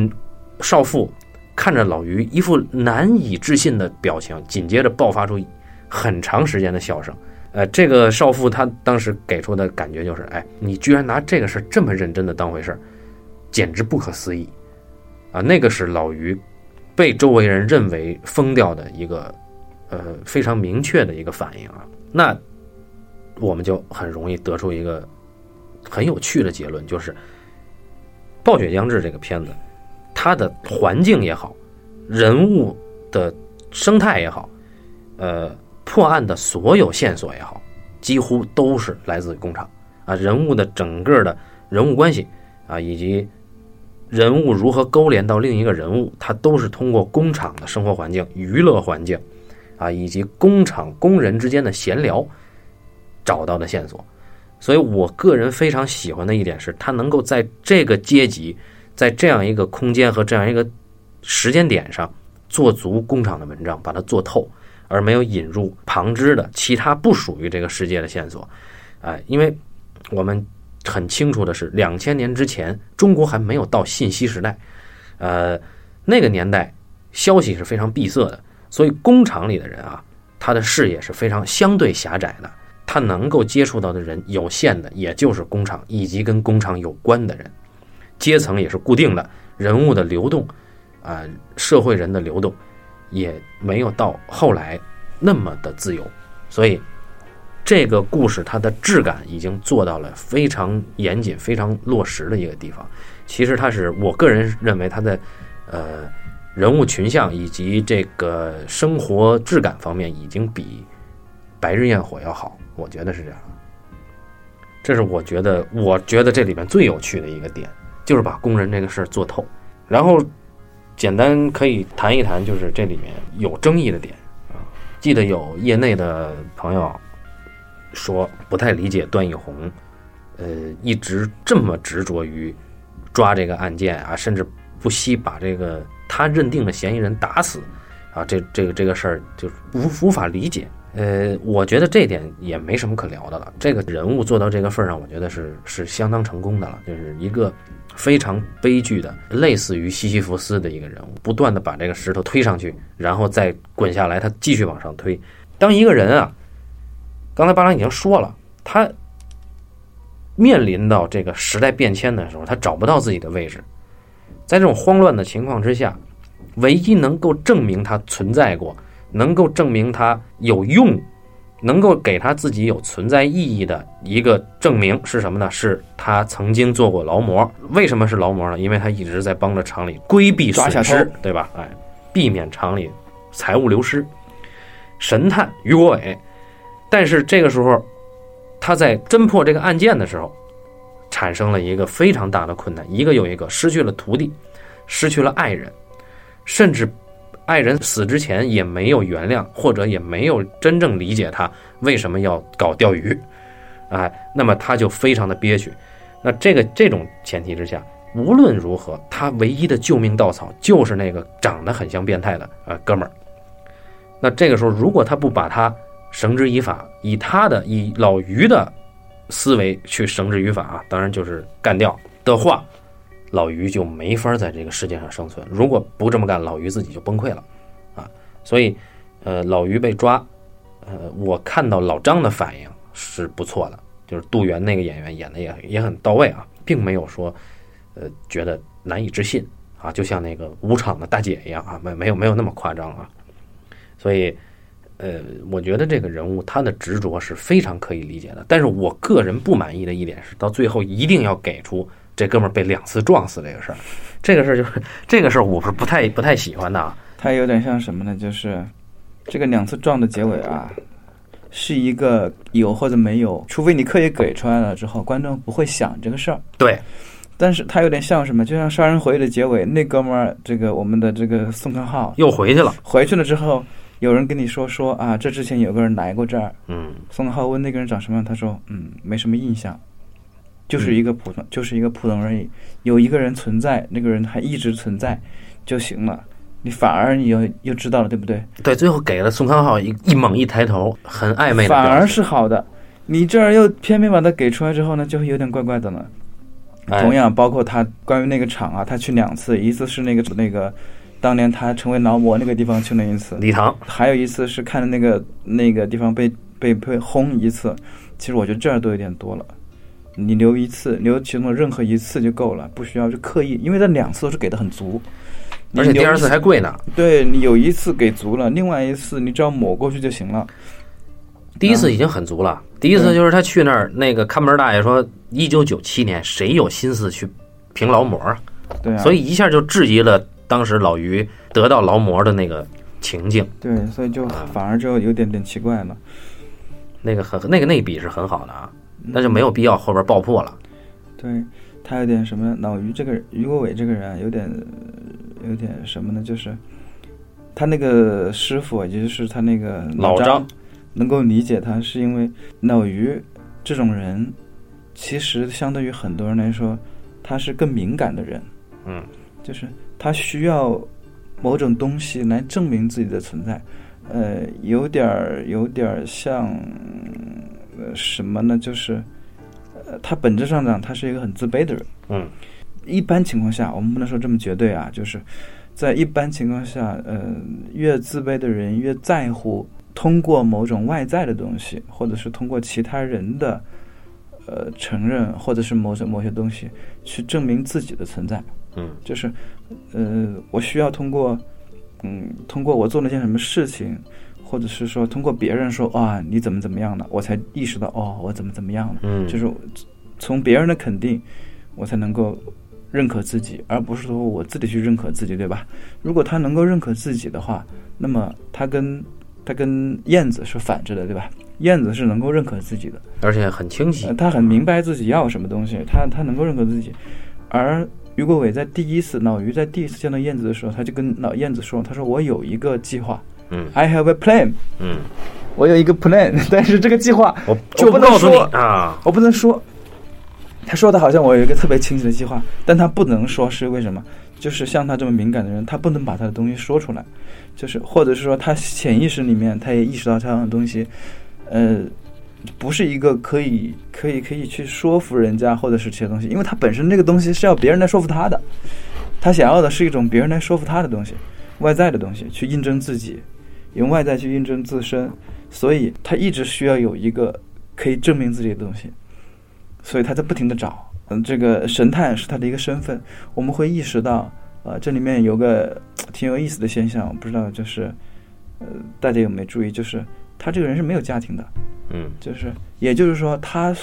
[SPEAKER 1] 少妇看着老于一副难以置信的表情，紧接着爆发出很长时间的笑声。呃，这个少妇她当时给出的感觉就是：哎，你居然拿这个事这么认真的当回事儿，简直不可思议啊！那个是老于被周围人认为疯掉的一个呃非常明确的一个反应啊。那我们就很容易得出一个。很有趣的结论就是，《暴雪将至》这个片子，它的环境也好，人物的生态也好，呃，破案的所有线索也好，几乎都是来自于工厂啊。人物的整个的人物关系啊，以及人物如何勾连到另一个人物，它都是通过工厂的生活环境、娱乐环境啊，以及工厂工人之间的闲聊找到的线索。所以我个人非常喜欢的一点是，他能够在这个阶级，在这样一个空间和这样一个时间点上做足工厂的文章，把它做透，而没有引入旁支的其他不属于这个世界的线索。哎，因为我们很清楚的是，两千年之前，中国还没有到信息时代，呃，那个年代消息是非常闭塞的，所以工厂里的人啊，他的视野是非常相对狭窄的，他能够接触到的人有限的，也就是工厂以及跟工厂有关的人，阶层也是固定的，人物的流动，啊，社会人的流动，也没有到后来那么的自由，所以。这个故事它的质感已经做到了非常严谨、非常落实的一个地方。其实它是我个人认为它的呃人物群像以及这个生活质感方面已经比《白日焰火》要好，我觉得是这样。这是我觉得我觉得这里面最有趣的一个点，就是把工人这个事儿做透。然后简单可以谈一谈，就是这里面有争议的点啊。记得有业内的朋友。说不太理解段奕宏，呃，一直这么执着于抓这个案件啊，甚至不惜把这个他认定的嫌疑人打死，啊，这这个这个事儿就无无法理解。呃，我觉得这点也没什么可聊的了。这个人物做到这个份儿上，我觉得是是相当成功的了，就是一个非常悲剧的，类似于西西弗斯的一个人物，不断的把这个石头推上去，然后再滚下来，他继续往上推。当一个人啊。刚才巴郎已经说了，他面临到这个时代变迁的时候，他找不到自己的位置，在这种慌乱的情况之下，唯一能够证明他存在过，能够证明他有用，能够给他自己有存在意义的一个证明是什么呢？是他曾经做过劳模。为什么是劳模呢？因为他一直在帮着厂里规避损失，对吧？哎，避免厂里财务流失。神探于国伟。但是这个时候，他在侦破这个案件的时候，产生了一个非常大的困难，一个又一个，失去了徒弟，失去了爱人，甚至爱人死之前也没有原谅，或者也没有真正理解他为什么要搞钓鱼，哎，那么他就非常的憋屈。那这个这种前提之下，无论如何，他唯一的救命稻草就是那个长得很像变态的呃哥们儿。那这个时候，如果他不把他绳之以法，以他的以老于的思维去绳之以法啊，当然就是干掉的话，老于就没法在这个世界上生存。如果不这么干，老于自己就崩溃了啊。所以，呃，老于被抓，呃，我看到老张的反应是不错的，就是杜源那个演员演的也也很到位啊，并没有说呃觉得难以置信啊，就像那个舞场的大姐一样啊，没没有没有那么夸张啊，所以。呃，我觉得这个人物他的执着是非常可以理解的，但是我个人不满意的一点是，到最后一定要给出这哥们儿被两次撞死这个事儿，这个事儿就是这个事儿，我是不太不太喜欢的啊。
[SPEAKER 2] 他有点像什么呢？就是这个两次撞的结尾啊，是一个有或者没有，除非你刻意给出来了之后，观众不会想这个事儿。
[SPEAKER 1] 对，
[SPEAKER 2] 但是他有点像什么？就像《杀人回忆》的结尾，那哥们儿，这个我们的这个宋康昊
[SPEAKER 1] 又回去了，
[SPEAKER 2] 回去了之后。有人跟你说说啊，这之前有个人来过这儿。
[SPEAKER 1] 嗯，
[SPEAKER 2] 宋康昊问那个人长什么样，他说嗯，没什么印象，就是一个普通，就是一个普通而已。有一个人存在，那个人还一直存在就行了。你反而你又又知道了，对不对？
[SPEAKER 1] 对，最后给了宋康昊一一猛一抬头，很暧昧的。
[SPEAKER 2] 反而是好的，你这儿又偏偏把它给出来之后呢，就会有点怪怪的了。同样，包括他关于那个厂啊，他去两次，一次是那个那个。当年他成为劳模那个地方去了一次，
[SPEAKER 1] 礼堂，
[SPEAKER 2] 还有一次是看的那个那个地方被被被轰一次。其实我觉得这儿都有点多了，你留一次，留其中的任何一次就够了，不需要去刻意，因为这两次都是给的很足，
[SPEAKER 1] 而且第二次还贵呢。
[SPEAKER 2] 对你有一次给足了，另外一次你只要抹过去就行了。
[SPEAKER 1] 第一次已经很足了，第一次就是他去那儿，那个看门大爷说，一九九七年谁有心思去评劳模啊？
[SPEAKER 2] 对啊，
[SPEAKER 1] 所以一下就质疑了。当时老于得到劳模的那个情境，
[SPEAKER 2] 对，所以就反而就有点点奇怪了。
[SPEAKER 1] 那个很那个那笔是很好的啊，那就没有必要后边爆破了。
[SPEAKER 2] 对他有点什么，老于这个于国伟这个人有点有点什么呢？就是他那个师傅，也就是他那个
[SPEAKER 1] 老张，
[SPEAKER 2] 能够理解他，是因为老于这种人，其实相对于很多人来说，他是更敏感的人。
[SPEAKER 1] 嗯，
[SPEAKER 2] 就是。他需要某种东西来证明自己的存在，呃，有点儿有点儿像呃什么呢？就是呃，他本质上讲，他是一个很自卑的人。
[SPEAKER 1] 嗯
[SPEAKER 2] 一般情况下，我们不能说这么绝对啊，就是在一般情况下，呃，越自卑的人越在乎通过某种外在的东西，或者是通过其他人的呃承认，或者是某种某些东西去证明自己的存在。
[SPEAKER 1] 嗯
[SPEAKER 2] 就是，呃，我需要通过，嗯，通过我做了件什么事情，或者是说通过别人说啊你怎么怎么样了，我才意识到哦我怎么怎么样了。
[SPEAKER 1] 嗯，
[SPEAKER 2] 就是从别人的肯定，我才能够认可自己，而不是说我自己去认可自己，对吧？如果他能够认可自己的话，那么他跟他跟燕子是反着的，对吧？燕子是能够认可自己的，
[SPEAKER 1] 而且很清晰
[SPEAKER 2] 呃，。他很明白自己要什么东西，他他能够认可自己。而于国伟在第一次老于在第一次见到燕子的时候，他就跟老燕子说：“他说我有一个计划
[SPEAKER 1] 嗯
[SPEAKER 2] ，I have a plan，
[SPEAKER 1] 嗯，
[SPEAKER 2] 我有一个 plan，但是这个计划
[SPEAKER 1] 我就
[SPEAKER 2] 不能说
[SPEAKER 1] 啊，
[SPEAKER 2] 我不能说，他说的好像我有一个特别清晰的计划，但他不能说是为什么？就是像他这么敏感的人，他不能把他的东西说出来，就是或者是说他潜意识里面他也意识到这样的东西，呃，不是一个可以可以可以去说服人家或者是这些东西，因为他本身这个东西是要别人来说服他的，他想要的是一种别人来说服他的东西，外在的东西去印证自己，用外在去印证自身，所以他一直需要有一个可以证明自己的东西，所以他在不停的找。嗯，这个神探是他的一个身份，我们会意识到，呃，这里面有个挺有意思的现象，我不知道就是，呃，大家有没有注意，就是他这个人是没有家庭的，
[SPEAKER 1] 嗯
[SPEAKER 2] 就是也就是说，他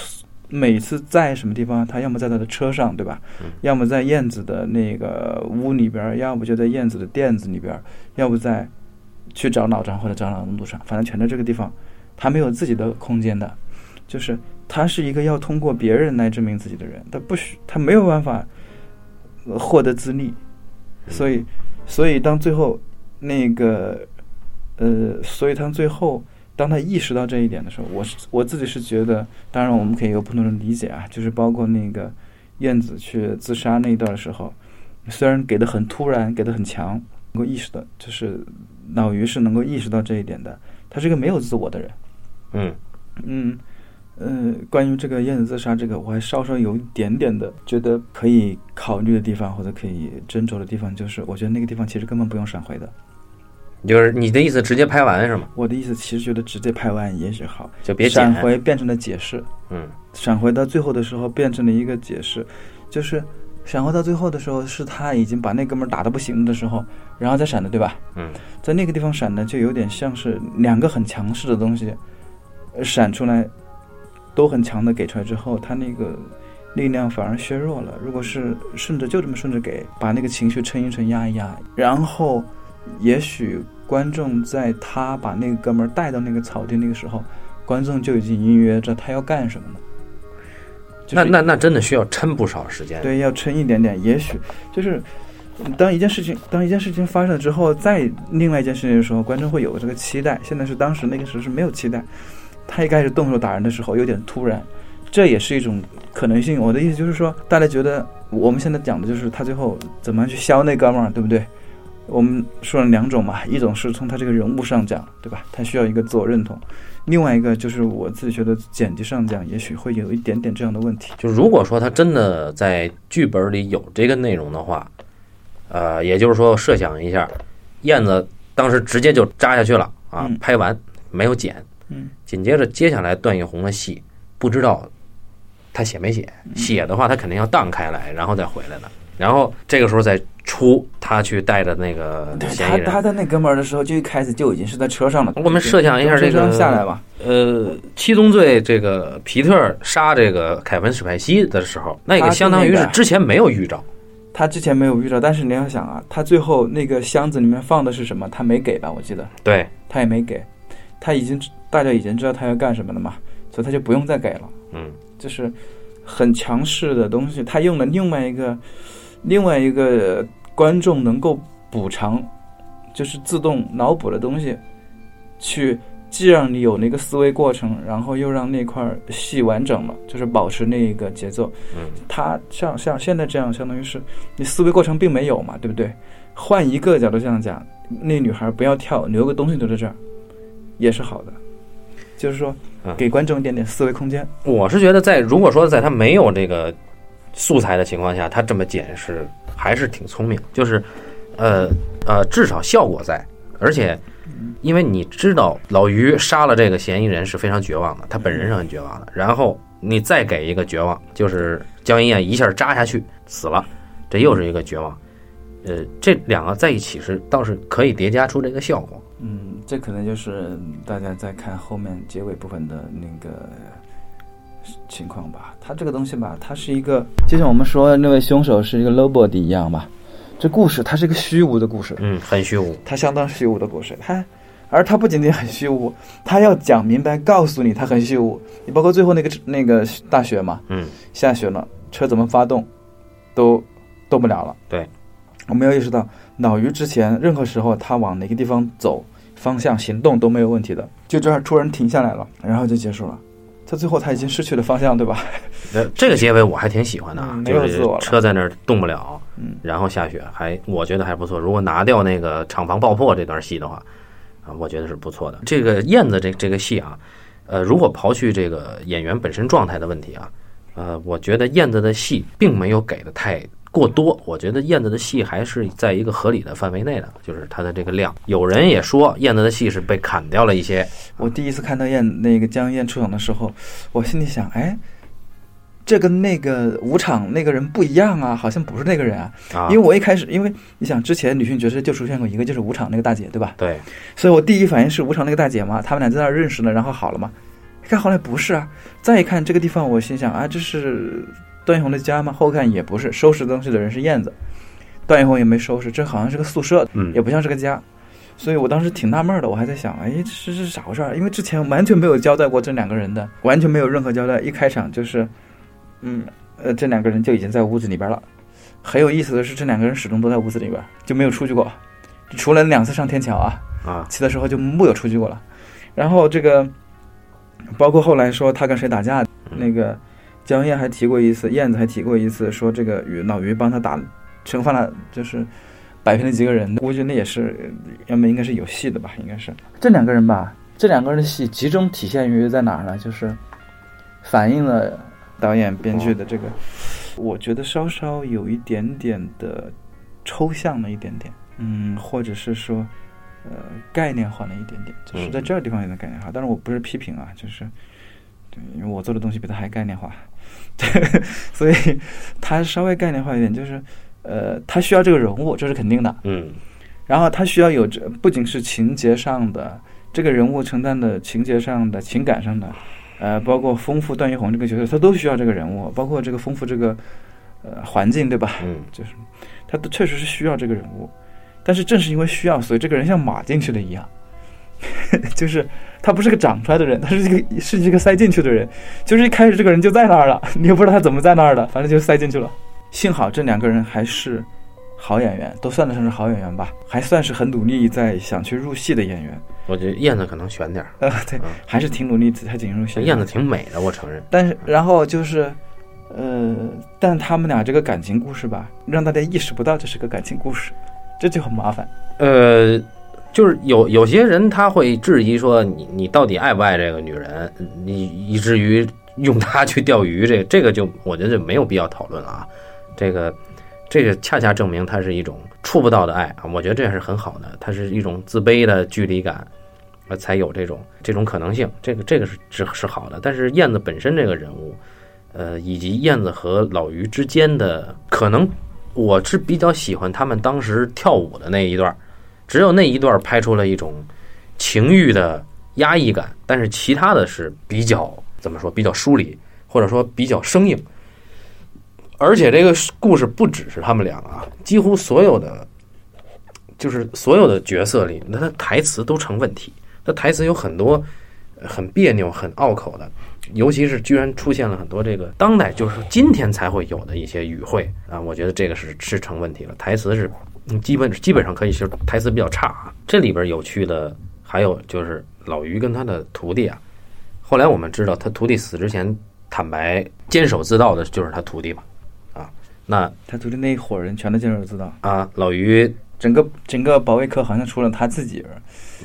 [SPEAKER 2] 每次在什么地方，他要么在他的车上，对吧？
[SPEAKER 1] 嗯
[SPEAKER 2] 要么在燕子的那个屋里边儿，要不就在燕子的垫子里边儿，要不在去找老张或者找老路上，反正全在这个地方，他没有自己的空间的，就是他是一个要通过别人来证明自己的人，他不许他没有办法获得自立，所以所以当最后那个呃，所以他最后当他意识到这一点的时候，我是我自己是觉得，当然我们可以有不同的理解啊，就是包括那个燕子去自杀那一段的时候，虽然给的很突然，给的很强，能够意识到，就是老于是能够意识到这一点的，他是一个没有自我的人。
[SPEAKER 1] 嗯
[SPEAKER 2] 嗯，呃，关于这个燕子自杀这个，我还稍稍有一点点的觉得可以考虑的地方，或者可以斟酌的地方，就是我觉得那个地方其实根本不用闪回的。
[SPEAKER 1] 就是你的意思，直接拍完是吗？
[SPEAKER 2] 我的意思其实觉得直接拍完也许好，
[SPEAKER 1] 就别
[SPEAKER 2] 闪。回变成了解释，
[SPEAKER 1] 嗯
[SPEAKER 2] 闪回到最后的时候变成了一个解释，就是闪回到最后的时候是他已经把那哥们儿打得不行的时候，然后再闪的，对吧？
[SPEAKER 1] 嗯
[SPEAKER 2] 在那个地方闪的就有点像是两个很强势的东西，呃闪出来，都很强的给出来之后，他那个力量反而削弱了。如果是顺着就这么顺着给，把那个情绪撑一撑、压一压，然后也许观众在他把那个哥们儿带到那个草地那个时候，观众就已经隐约着他要干什么了。就是
[SPEAKER 1] 那那那真的需要撑不少时间。
[SPEAKER 2] 对，要撑一点点。也许就是嗯当一件事情，当一件事情发生了之后，再另外一件事情的时候，观众会有这个期待。现在是当时那个时候是没有期待，他一开始动手打人的时候有点突然，这也是一种可能性。我的意思就是说，大家觉得我们现在讲的就是他最后怎么样去削那哥们儿，对不对？我们说了两种嘛，一种是从他这个人物上讲，对吧？他需要一个自我认同；另外一个就是我自己觉得剪辑上讲，也许会有一点点这样的问题。
[SPEAKER 1] 就如果说他真的在剧本里有这个内容的话，呃，也就是说设想一下，燕子当时直接就扎下去了啊，
[SPEAKER 2] 嗯。
[SPEAKER 1] 拍完没有剪，
[SPEAKER 2] 嗯，
[SPEAKER 1] 紧接着接下来段奕宏的戏，不知道他写没写，写的话他肯定要荡开来，然后再回来的，然后这个时候再出他去带着那个
[SPEAKER 2] 对
[SPEAKER 1] 嫌疑人，
[SPEAKER 2] 他他在那哥们儿的时候，就一开始就已经是在车上了。
[SPEAKER 1] 我们设想一下这个
[SPEAKER 2] 下来吧，
[SPEAKER 1] 呃，七宗罪这个皮特杀这个凯文史派西的时候，那个相当于是之前没有预兆，
[SPEAKER 2] 他之前没有预兆，但是你要想啊，他最后那个箱子里面放的是什么？他没给吧？我记得
[SPEAKER 1] 对，
[SPEAKER 2] 他也没给，他已经大家已经知道他要干什么了嘛，所以他就不用再给了。
[SPEAKER 1] 嗯
[SPEAKER 2] 就是很强势的东西，他用了另外一个另外一个观众能够补偿，就是自动脑补的东西，去既让你有那个思维过程，然后又让那块儿戏完整了，就是保持那个节奏。
[SPEAKER 1] 嗯，
[SPEAKER 2] 他像像现在这样，相当于是你思维过程并没有嘛，对不对？换一个角度这样讲，那女孩不要跳，留个东西留在这儿。也是好的，就是说
[SPEAKER 1] 嗯
[SPEAKER 2] 给观众一点点思维空间。
[SPEAKER 1] 我是觉得在如果说在他没有这个素材的情况下，他这么剪是还是挺聪明，就是呃呃，至少效果在，而且因为你知道老于杀了这个嫌疑人是非常绝望的，他本人是很绝望的，然后你再给一个绝望，就是江一燕一下扎下去死了，这又是一个绝望。呃，这两个在一起是倒是可以叠加出这个效果。
[SPEAKER 2] 嗯，这可能就是大家在看后面结尾部分的那个情况吧。它这个东西吧，它是一个，就像我们说那位凶手是一个 nobody 一样吧。这故事它是一个虚无的故事，
[SPEAKER 1] 嗯，很虚无。
[SPEAKER 2] 它相当虚无的故事。它，而它不仅仅很虚无，它要讲明白，告诉你它很虚无。你包括最后那个那个大雪嘛，
[SPEAKER 1] 嗯，
[SPEAKER 2] 下雪了，车怎么发动，都动不了了。
[SPEAKER 1] 对，
[SPEAKER 2] 我们要意识到，脑鱼之前任何时候他往哪个地方走，方向行动都没有问题的。就这样突然停下来了，然后就结束了。他最后他已经失去了方向，对吧？
[SPEAKER 1] 呃，这个结尾我还挺喜欢的啊，
[SPEAKER 2] 嗯没
[SPEAKER 1] 就是
[SPEAKER 2] 有自我了
[SPEAKER 1] 车在那儿动不了，
[SPEAKER 2] 嗯，
[SPEAKER 1] 然后下雪，还我觉得还不错。如果拿掉那个厂房爆破这段戏的话，啊，我觉得是不错的。这个燕子这这个戏啊，呃，如果刨去这个演员本身状态的问题啊，呃，我觉得燕子的戏并没有给的太过多。我觉得燕子的戏还是在一个合理的范围内的，就是它的这个量。有人也说燕子的戏是被砍掉了一些，
[SPEAKER 2] 我第一次看到燕那个江燕出场的时候，我心里想，哎，这跟那个武场那个人不一样啊，好像不是那个人啊。
[SPEAKER 1] 啊，
[SPEAKER 2] 因为我一开始，因为你想之前女性角色就出现过一个，就是武场那个大姐，对吧？
[SPEAKER 1] 对，
[SPEAKER 2] 所以我第一反应是武场那个大姐嘛，他们俩在那儿认识了，然后好了嘛。一看后来不是啊，再一看这个地方，我心想啊，这是段奕宏的家吗？后看也不是，收拾东西的人是燕子，段奕宏也没收拾，这好像是个宿舍，
[SPEAKER 1] 嗯
[SPEAKER 2] 也不像是个家。所以我当时挺纳闷的，我还在想，哎，这是这是咋回事儿？因为之前完全没有交代过这两个人的，完全没有任何交代。一开场就是，嗯，呃，这两个人就已经在屋子里边了。很有意思的是，这两个人始终都在屋子里边，就没有出去过，除了两次上天桥啊，
[SPEAKER 1] 啊，
[SPEAKER 2] 其他时候就木有出去过了。然后这个，包括后来说他跟谁打架，
[SPEAKER 1] 嗯
[SPEAKER 2] 那个江燕还提过一次，燕子还提过一次，说这个鱼老于帮他打惩罚了，就是摆平了几个人。我觉得那也是，要么应该是有戏的吧，应该是这两个人吧。这两个人的戏集中体现于在哪儿呢？就是反映了导演编剧的这个，我觉得稍稍有一点点的抽象了一点点，嗯，或者是说。呃，概念化了一点点，就是在这个地方有点概念化。但是，我不是批评啊，就是对，因为我做的东西比他还概念化，对，所以他稍微概念化一点，就是呃，他需要这个人物，这是肯定的。
[SPEAKER 1] 嗯
[SPEAKER 2] 然后他需要有这不仅是情节上的这个人物承担的情节上的情感上的，呃，包括丰富段奕宏这个角色，他都需要这个人物，包括这个丰富这个呃环境，对吧？
[SPEAKER 1] 嗯
[SPEAKER 2] 就是他都确实是需要这个人物，但是正是因为需要，所以这个人像马进去的一样，就是他不是个长出来的人，他是一个是一个塞进去的人，就是一开始这个人就在那儿了，你也不知道他怎么在那儿的，反正就塞进去了。幸好这两个人还是好演员，都算得上是好演员吧，还算是很努力在想去入戏的演员。
[SPEAKER 1] 我觉得燕子可能选点儿，
[SPEAKER 2] 呃，对
[SPEAKER 1] 嗯，
[SPEAKER 2] 还是挺努力才进入戏。
[SPEAKER 1] 燕子挺美的，我承认。
[SPEAKER 2] 但是然后就是，呃，但他们俩这个感情故事吧，让大家意识不到这是个感情故事，这就很麻烦。
[SPEAKER 1] 呃，就是有有些人他会质疑说你你到底爱不爱这个女人，你以至于用她去钓鱼，这这个就我觉得就没有必要讨论了啊。这个这个恰恰证明它是一种触不到的爱啊，我觉得这是很好的，它是一种自卑的距离感，呃，才有这种这种可能性。这个这个是是是好的，但是燕子本身这个人物，呃，以及燕子和老于之间的可能，我是比较喜欢他们当时跳舞的那一段儿。只有那一段拍出了一种情欲的压抑感，但是其他的是比较怎么说，比较疏离，或者说比较生硬。而且这个故事不只是他们俩啊，几乎所有的，就是所有的角色里，那他台词都成问题。他台词有很多很别扭、很拗口的，尤其是居然出现了很多这个当代就是今天才会有的一些语汇啊，我觉得这个是是成问题了。台词是嗯基本基本上可以是台词比较差啊。这里边有趣的还有就是老于跟他的徒弟啊，后来我们知道他徒弟死之前坦白监守自盗的就是他徒弟嘛，啊，那
[SPEAKER 2] 他徒弟那一伙人全都坚守自盗，
[SPEAKER 1] 啊老于
[SPEAKER 2] 整个整个保卫科好像除了他自己人，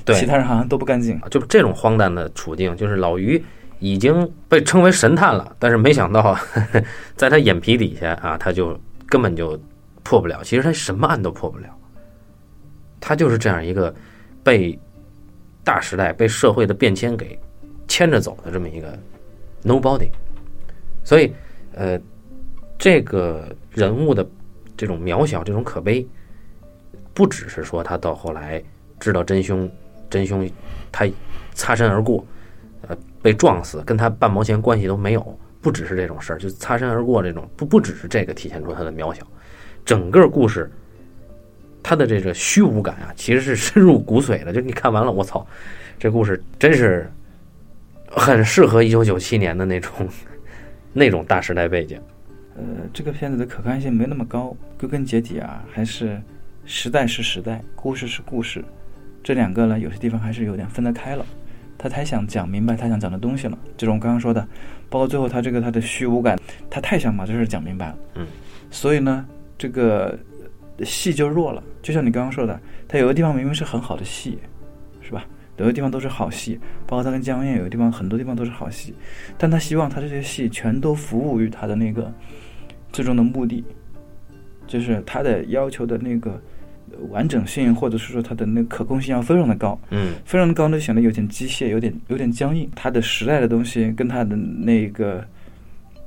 [SPEAKER 1] 对，
[SPEAKER 2] 其他人好像都不干净。
[SPEAKER 1] 就这种荒诞的处境，就是老于已经被称为神探了，但是没想到，在他眼皮底下啊，他就根本就破不了。其实他什么案都破不了，他就是这样一个被大时代、被社会的变迁给牵着走的这么一个 nobody。所以，呃，这个人物的这种渺小、这种可悲。不只是说他到后来知道真凶，真凶他擦身而过，呃，被撞死，跟他半毛钱关系都没有。不只是这种事儿，就擦身而过这种，不不只是这个体现出他的渺小。整个故事，它的这个虚无感啊，其实是深入骨髓的。就你看完了，我操，这故事真是很适合一九九七年的那种 那种大时代背景。
[SPEAKER 2] 呃，这个片子的可看性没那么高，归根结底啊，还是。时代是时代，故事是故事，这两个呢，有些地方还是有点分得开了。他太想讲明白他想讲的东西了，这种刚刚说的，包括最后他这个他的虚无感，他太想把这事讲明白了。
[SPEAKER 1] 嗯，
[SPEAKER 2] 所以呢，这个戏就弱了。就像你刚刚说的，他有的地方明明是很好的戏，是吧？有的地方都是好戏，包括他跟江燕有的地方很多地方都是好戏，但他希望他这些戏全都服务于他的那个最终的目的，就是他的要求的那个。完整性，或者是说他的那可控性要非常的高，
[SPEAKER 1] 嗯，
[SPEAKER 2] 非常的高，就显得有点机械，有点有点僵硬。他的时代的东西跟它的那个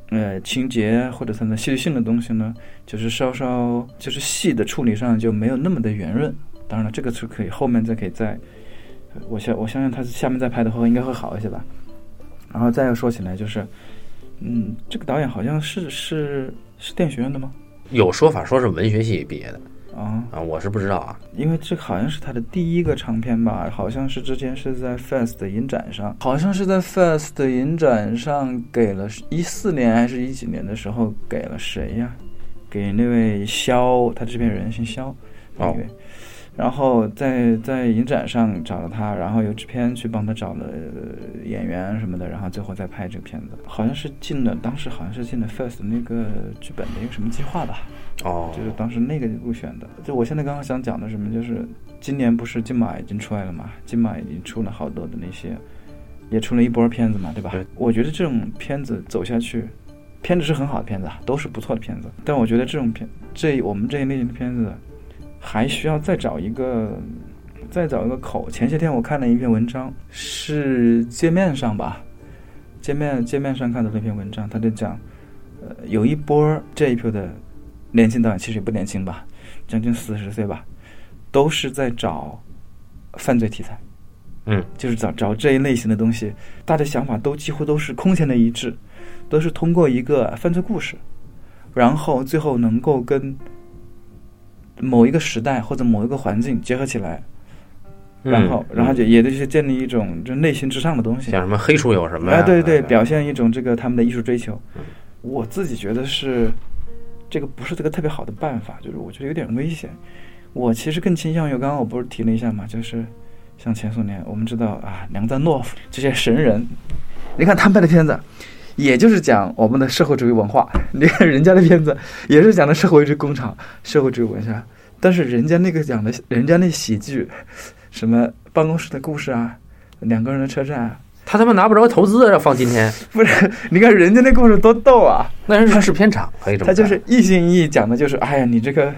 [SPEAKER 2] 呃情节或者它的戏剧性的东西呢，就是稍稍就是戏的处理上就没有那么的圆润。当然了，这个是可以后面再可以再，我相我相信他下面再拍的话应该会好一些吧。然后再要说起来就是，嗯，这个导演好像是是是电学院的吗？
[SPEAKER 1] 有说法说是文学系毕业的。
[SPEAKER 2] 啊
[SPEAKER 1] 啊！我是不知道啊，
[SPEAKER 2] 因为这好像是他的第一个长片吧，好像是之前是在 FEST 的影展上，好像是在 FEST 的影展上给了一四年还是一几年的时候给了谁呀？给那位肖，他这边人姓肖，
[SPEAKER 1] 哦。
[SPEAKER 2] 然后在在影展上找了他，然后由制片去帮他找了演员什么的，然后最后再拍这个片子，好像是进了当时好像是进了 First 那个剧本的一个什么计划吧？
[SPEAKER 1] 哦，
[SPEAKER 2] 就是当时那个入选的。就我现在刚刚想讲的什么，就是今年不是金马已经出来了嘛？金马已经出了好多的那些，也出了一波片子嘛，对吧？
[SPEAKER 1] 对。
[SPEAKER 2] 我觉得这种片子走下去，片子是很好的片子啊，都是不错的片子。但我觉得这种片，这我们这一类型的片子。还需要再找一个，再找一个口。前些天我看了一篇文章，是界面上吧，界面界面上看的那篇文章，他就讲，呃，有一波这一批的年轻导演，其实也不年轻吧，将近四十岁吧，都是在找犯罪题材，
[SPEAKER 1] 嗯，
[SPEAKER 2] 就是找找这一类型的东西，大家想法都几乎都是空前的一致，都是通过一个犯罪故事，然后最后能够跟。某一个时代或者某一个环境结合起来，然后，然后就也就是建立一种就内心之上的东西，
[SPEAKER 1] 像什么黑处有什么？
[SPEAKER 2] 哎，对对，表现一种这个他们的艺术追求。我自己觉得是这个不是这个特别好的办法，就是我觉得有点危险。我其实更倾向于刚刚我不是提了一下嘛，就是像前苏联，我们知道啊，梁赞诺夫这些神人，你看他们拍的片子。也就是讲我们的社会主义文化，你看人家的片子也是讲的社会主义工厂、社会主义文化，但是人家那个讲的，人家那喜剧，什么办公室的故事啊，两个人的车站，
[SPEAKER 1] 他他妈拿不着投资要，放今天
[SPEAKER 2] 不是？你看人家那故事多逗啊！
[SPEAKER 1] 那人是片场，可以这么
[SPEAKER 2] 他就是一心一意讲的就是，哎呀，你这个，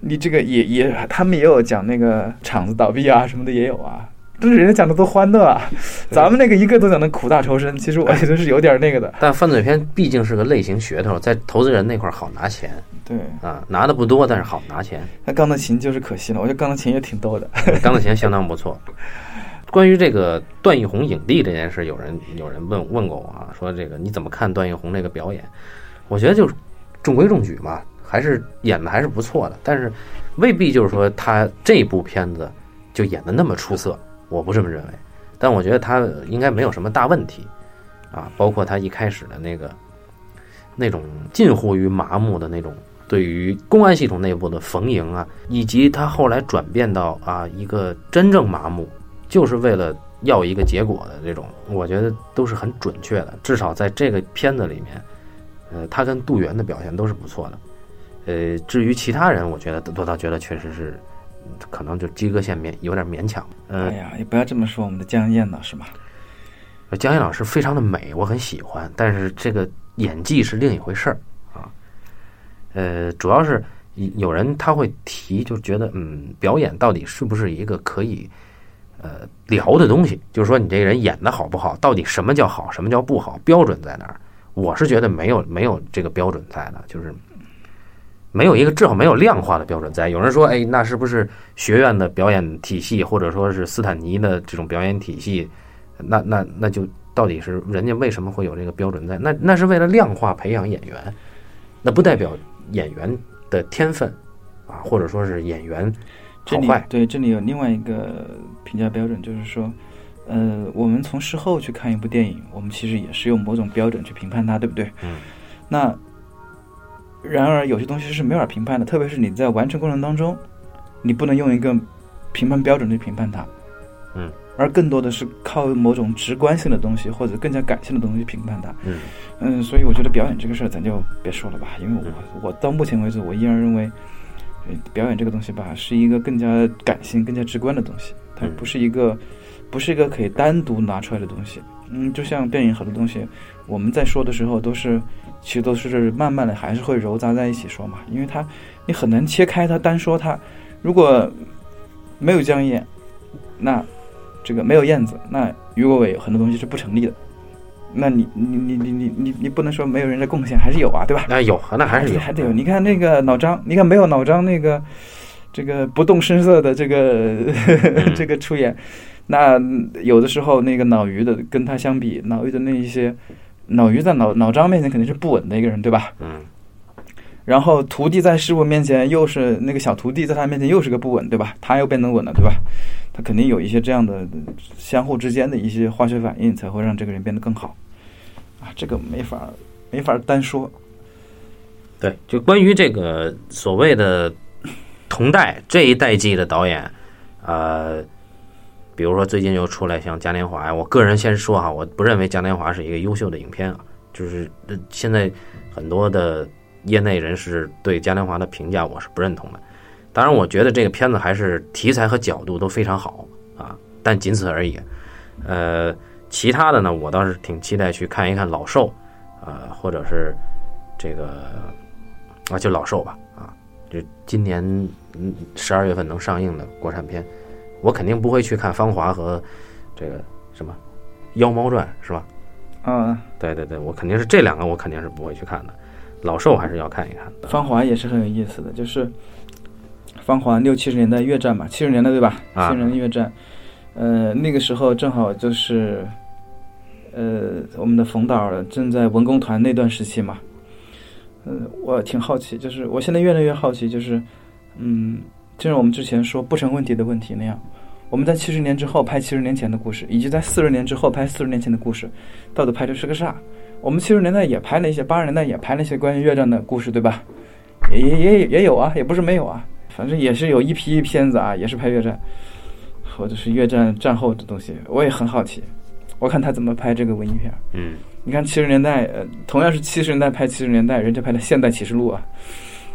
[SPEAKER 2] 你这个也也，他们也有讲那个厂子倒闭啊什么的也有啊。都是人家讲的多欢乐啊，咱们那个一个都讲的苦大仇深，其实我觉得是有点那个的。
[SPEAKER 1] 但犯罪片毕竟是个类型噱头，在投资人那块好拿钱。
[SPEAKER 2] 对
[SPEAKER 1] 啊，拿的不多，但是好拿钱。
[SPEAKER 2] 那钢的琴就是可惜了，我觉得钢的琴也挺逗的。
[SPEAKER 1] 钢的琴相当不错。关于这个段奕宏影帝这件事，有人有人问问过我啊，说这个你怎么看段奕宏这个表演？我觉得就是中规中矩嘛，还是演的还是不错的，但是未必就是说他这部片子就演的那么出色。我不这么认为，但我觉得他应该没有什么大问题，啊，包括他一开始的那个那种近乎于麻木的那种对于公安系统内部的逢迎啊，以及他后来转变到啊一个真正麻木，就是为了要一个结果的这种，我觉得都是很准确的。至少在这个片子里面，呃，他跟杜源的表现都是不错的。呃，至于其他人，我觉得我倒觉得确实是可能就及格线勉有点勉强。嗯、
[SPEAKER 2] 哎呀，也不要这么说我们的江燕老师嘛。
[SPEAKER 1] 江燕老师非常的美，我很喜欢，但是这个演技是另一回事儿啊。呃，主要是有人他会提，就觉得嗯，表演到底是不是一个可以呃聊的东西？就是说你这个人演的好不好，到底什么叫好，什么叫不好，标准在哪儿？我是觉得没有没有这个标准在的，就是没有一个至少没有量化的标准在。有人说，哎，那是不是学院的表演体系，或者说是斯坦尼的这种表演体系？那那那就到底是人家为什么会有这个标准在？那那是为了量化培养演员，那不代表演员的天分啊，或者说是演员好坏。
[SPEAKER 2] 对这里有另外一个评价标准，就是说，呃，我们从事后去看一部电影，我们其实也是用某种标准去评判它，对不对？
[SPEAKER 1] 嗯。
[SPEAKER 2] 那然而有些东西是没法评判的，特别是你在完成过程当中，你不能用一个评判标准去评判它。
[SPEAKER 1] 嗯。
[SPEAKER 2] 而更多的是靠某种直观性的东西，或者更加感性的东西去评判它。
[SPEAKER 1] 嗯
[SPEAKER 2] 嗯，所以我觉得表演这个事儿咱就别说了吧，因为我我到目前为止，我依然认为，呃表演这个东西吧，是一个更加感性、更加直观的东西，它
[SPEAKER 1] 嗯
[SPEAKER 2] 不是一个，不是一个可以单独拿出来的东西。嗯，就像电影很多东西，我们在说的时候都是，其实都是慢慢的还是会揉杂在一起说嘛，因为它你很难切开它单说它，如果没有江燕，那这个没有燕子，那于国伟很多东西是不成立的。那你你你你你你你不能说没有人的贡献，还是有啊，对吧？
[SPEAKER 1] 那有，那还是有，
[SPEAKER 2] 还得有。你看那个老张，你看没有老张那个这个不动声色的这个、这个出演，那有的时候那个老于的跟他相比，老于的那一些脑鱼在老老张面前肯定是不稳的一个人，对吧？
[SPEAKER 1] 嗯
[SPEAKER 2] 然后徒弟在师傅面前又是那个小徒弟在他面前又是个不稳，对吧？他又变得稳了，对吧？他肯定有一些这样的相互之间的一些化学反应，才会让这个人变得更好。啊，这个没法没法单说。
[SPEAKER 1] 对，就关于这个所谓的同代这一代际的导演，呃，比如说最近又出来像嘉年华呀，我个人先说哈，我不认为嘉年华是一个优秀的影片啊，就是现在很多的业内人士对嘉年华的评价我是不认同的。当然，我觉得这个片子还是题材和角度都非常好啊，但仅此而已。呃，其他的呢，我倒是挺期待去看一看老兽，呃，或者是这个啊，就老兽吧，啊，就今年嗯十二月份能上映的国产片，我肯定不会去看《芳华》和这个什么《妖猫传》，是吧？
[SPEAKER 2] 嗯，
[SPEAKER 1] 对对对，我肯定是这两个，我肯定是不会去看的。老兽还是要看一看的。
[SPEAKER 2] 芳华也是很有意思的，就是芳华六七十年代越战嘛，七十年代对吧？
[SPEAKER 1] 啊
[SPEAKER 2] 七十年代越战，呃，那个时候正好就是，呃，我们的冯导正在文工团那段时期嘛。嗯、我挺好奇，就是我现在越来越好奇，就是，嗯，正如我们之前说不成问题的问题那样，我们在七十年之后拍七十年前的故事，以及在四十年之后拍四十年前的故事，到底拍的是个啥？我们七十年代也拍了一些，八十年代也拍了一些关于越战的故事，对吧？也也也也有啊，也不是没有啊，反正也是有一批片子啊，也是拍越战，或者是越战战后的东西，我也很好奇，我看他怎么拍这个文艺片。
[SPEAKER 1] 嗯，
[SPEAKER 2] 你看七十年代，呃，同样是七十年代拍七十年代，人家拍的《现代启示录》啊，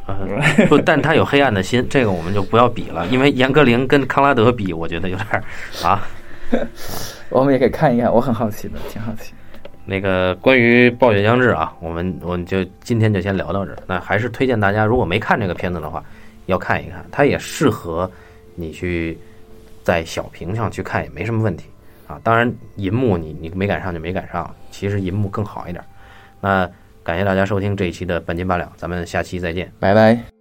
[SPEAKER 1] 呃 不，但他有黑暗的心，这个我们就不要比了，因为严歌苓跟康拉德比，我觉得有点儿啊。
[SPEAKER 2] 我们也可以看一看，我很好奇的，挺好奇。
[SPEAKER 1] 那个关于暴雪将至啊，我们我们就今天就先聊到这儿。那还是推荐大家，如果没看这个片子的话，要看一看，它也适合你去在小屏上去看，也没什么问题啊。当然，银幕你你没赶上就没赶上，其实银幕更好一点。那感谢大家收听这一期的半斤八两，咱们下期再见。
[SPEAKER 2] 拜拜。